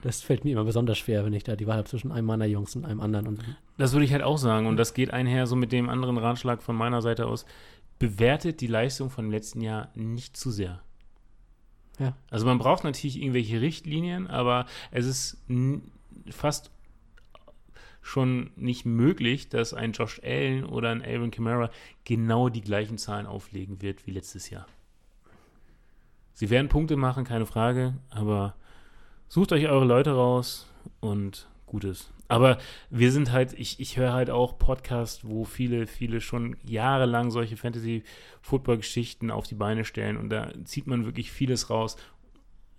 Das fällt mir immer besonders schwer, wenn ich da die Wahl habe zwischen einem meiner Jungs und einem anderen. Und Das würde ich halt auch sagen. Und das geht einher so mit dem anderen Ratschlag von meiner Seite aus. Bewertet die Leistung von dem letzten Jahr nicht zu sehr. Ja. Also man braucht natürlich irgendwelche Richtlinien, aber es ist fast schon nicht möglich, dass ein Josh Allen oder ein Alvin Kamara genau die gleichen Zahlen auflegen wird wie letztes Jahr. Sie werden Punkte machen, keine Frage, aber sucht euch eure Leute raus und Gutes. Aber wir sind halt, ich, ich höre halt auch Podcasts, wo viele, viele schon jahrelang solche Fantasy-Football-Geschichten auf die Beine stellen und da zieht man wirklich vieles raus.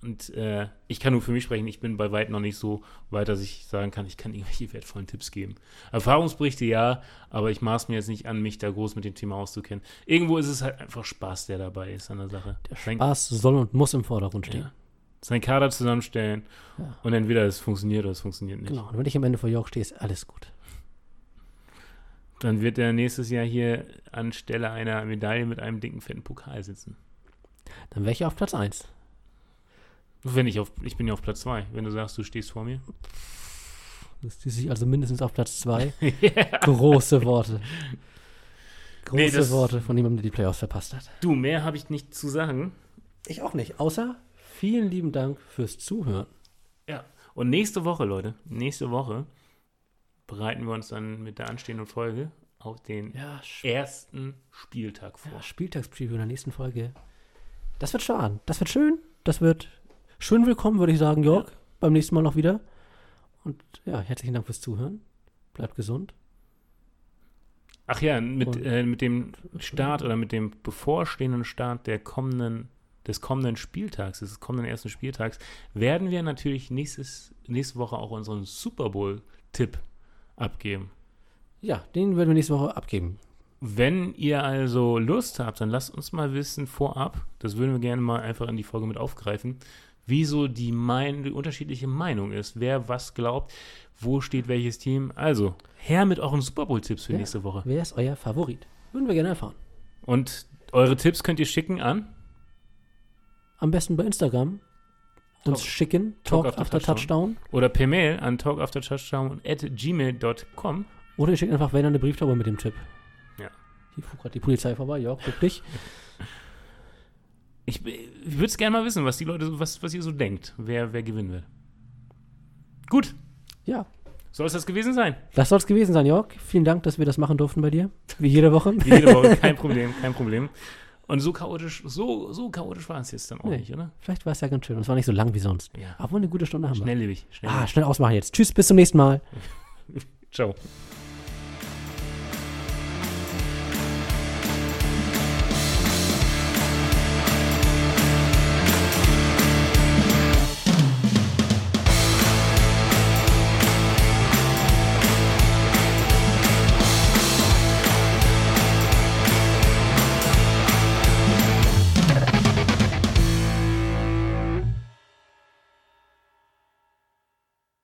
Und äh, ich kann nur für mich sprechen, ich bin bei weitem noch nicht so weit, dass ich sagen kann, ich kann irgendwelche wertvollen Tipps geben. Erfahrungsberichte ja, aber ich maß mir jetzt nicht an, mich da groß mit dem Thema auszukennen. Irgendwo ist es halt einfach Spaß, der dabei ist an der Sache. der Spaß soll und muss im Vordergrund stehen. ja. Sein Kader zusammenstellen Ja. und entweder es funktioniert oder es funktioniert nicht. Genau. Und wenn ich am Ende vor Jörg stehe, ist alles gut. Dann wird er nächstes Jahr hier anstelle einer Medaille mit einem dicken, fetten Pokal sitzen. Dann wäre ich auf Platz 1. Wenn ich auf, ich bin ja auf Platz 2, wenn du sagst, du stehst vor mir. Das ist sich also mindestens auf Platz 2. Große Worte. Große Nee, Worte von jemandem, der die Playoffs verpasst hat. Du, mehr habe ich nicht zu sagen. Ich auch nicht. Außer vielen lieben Dank fürs Zuhören. Ja. Und nächste Woche, Leute, nächste Woche bereiten wir uns dann mit der anstehenden Folge auf den Ja, Sch ersten Spieltag vor. ja Spieltagspreview in der nächsten Folge. Das wird schön. Das wird schön. Das wird schön willkommen, würde ich sagen, Jörg. Beim nächsten Mal noch wieder. Und ja, herzlichen Dank fürs Zuhören. Bleibt gesund. Ach ja, mit, äh, mit dem Start oder mit dem bevorstehenden Start der kommenden, des kommenden Spieltags, des kommenden ersten Spieltags, werden wir natürlich nächstes, nächste Woche auch unseren Super Bowl-Tipp abgeben. Ja, den werden wir nächste Woche abgeben. Wenn ihr also Lust habt, dann lasst uns mal wissen vorab, das würden wir gerne mal einfach in die Folge mit aufgreifen, wieso die, mein, die unterschiedliche Meinung ist, wer was glaubt, wo steht welches Team. Also, her mit euren Super Bowl-Tipps für Ja. nächste Woche. Wer ist euer Favorit? Würden wir gerne erfahren. Und eure Tipps könnt ihr schicken an Am besten bei Instagram uns Talk- schicken. Talk Talk, after after, touchdown. oder per Mail an talkaftertouchdown at gmail.com. Oder ihr schickt einfach Werner eine Brieftaube mit dem Tipp. Ja. Hier fuhr gerade die Polizei vorbei. Ja, guck dich. Ich, ich würde es gerne mal wissen, was die Leute, so- was, was ihr so denkt, wer, wer gewinnen will. Gut, Ja, soll es das gewesen sein? das soll es gewesen sein, Jörg. Vielen Dank, dass wir das machen durften bei dir. Wie jede Woche. Wie jede Woche, kein Problem, kein Problem. Und so chaotisch, so, so chaotisch war es jetzt dann auch Nee. nicht, oder? Vielleicht war es ja ganz schön. Und es war nicht so lang wie sonst. Ja. Aber eine gute Stunde haben wir. Schnelllebig, schnelllebig. Ah, schnell ausmachen jetzt. Tschüss, bis zum nächsten Mal. Ciao.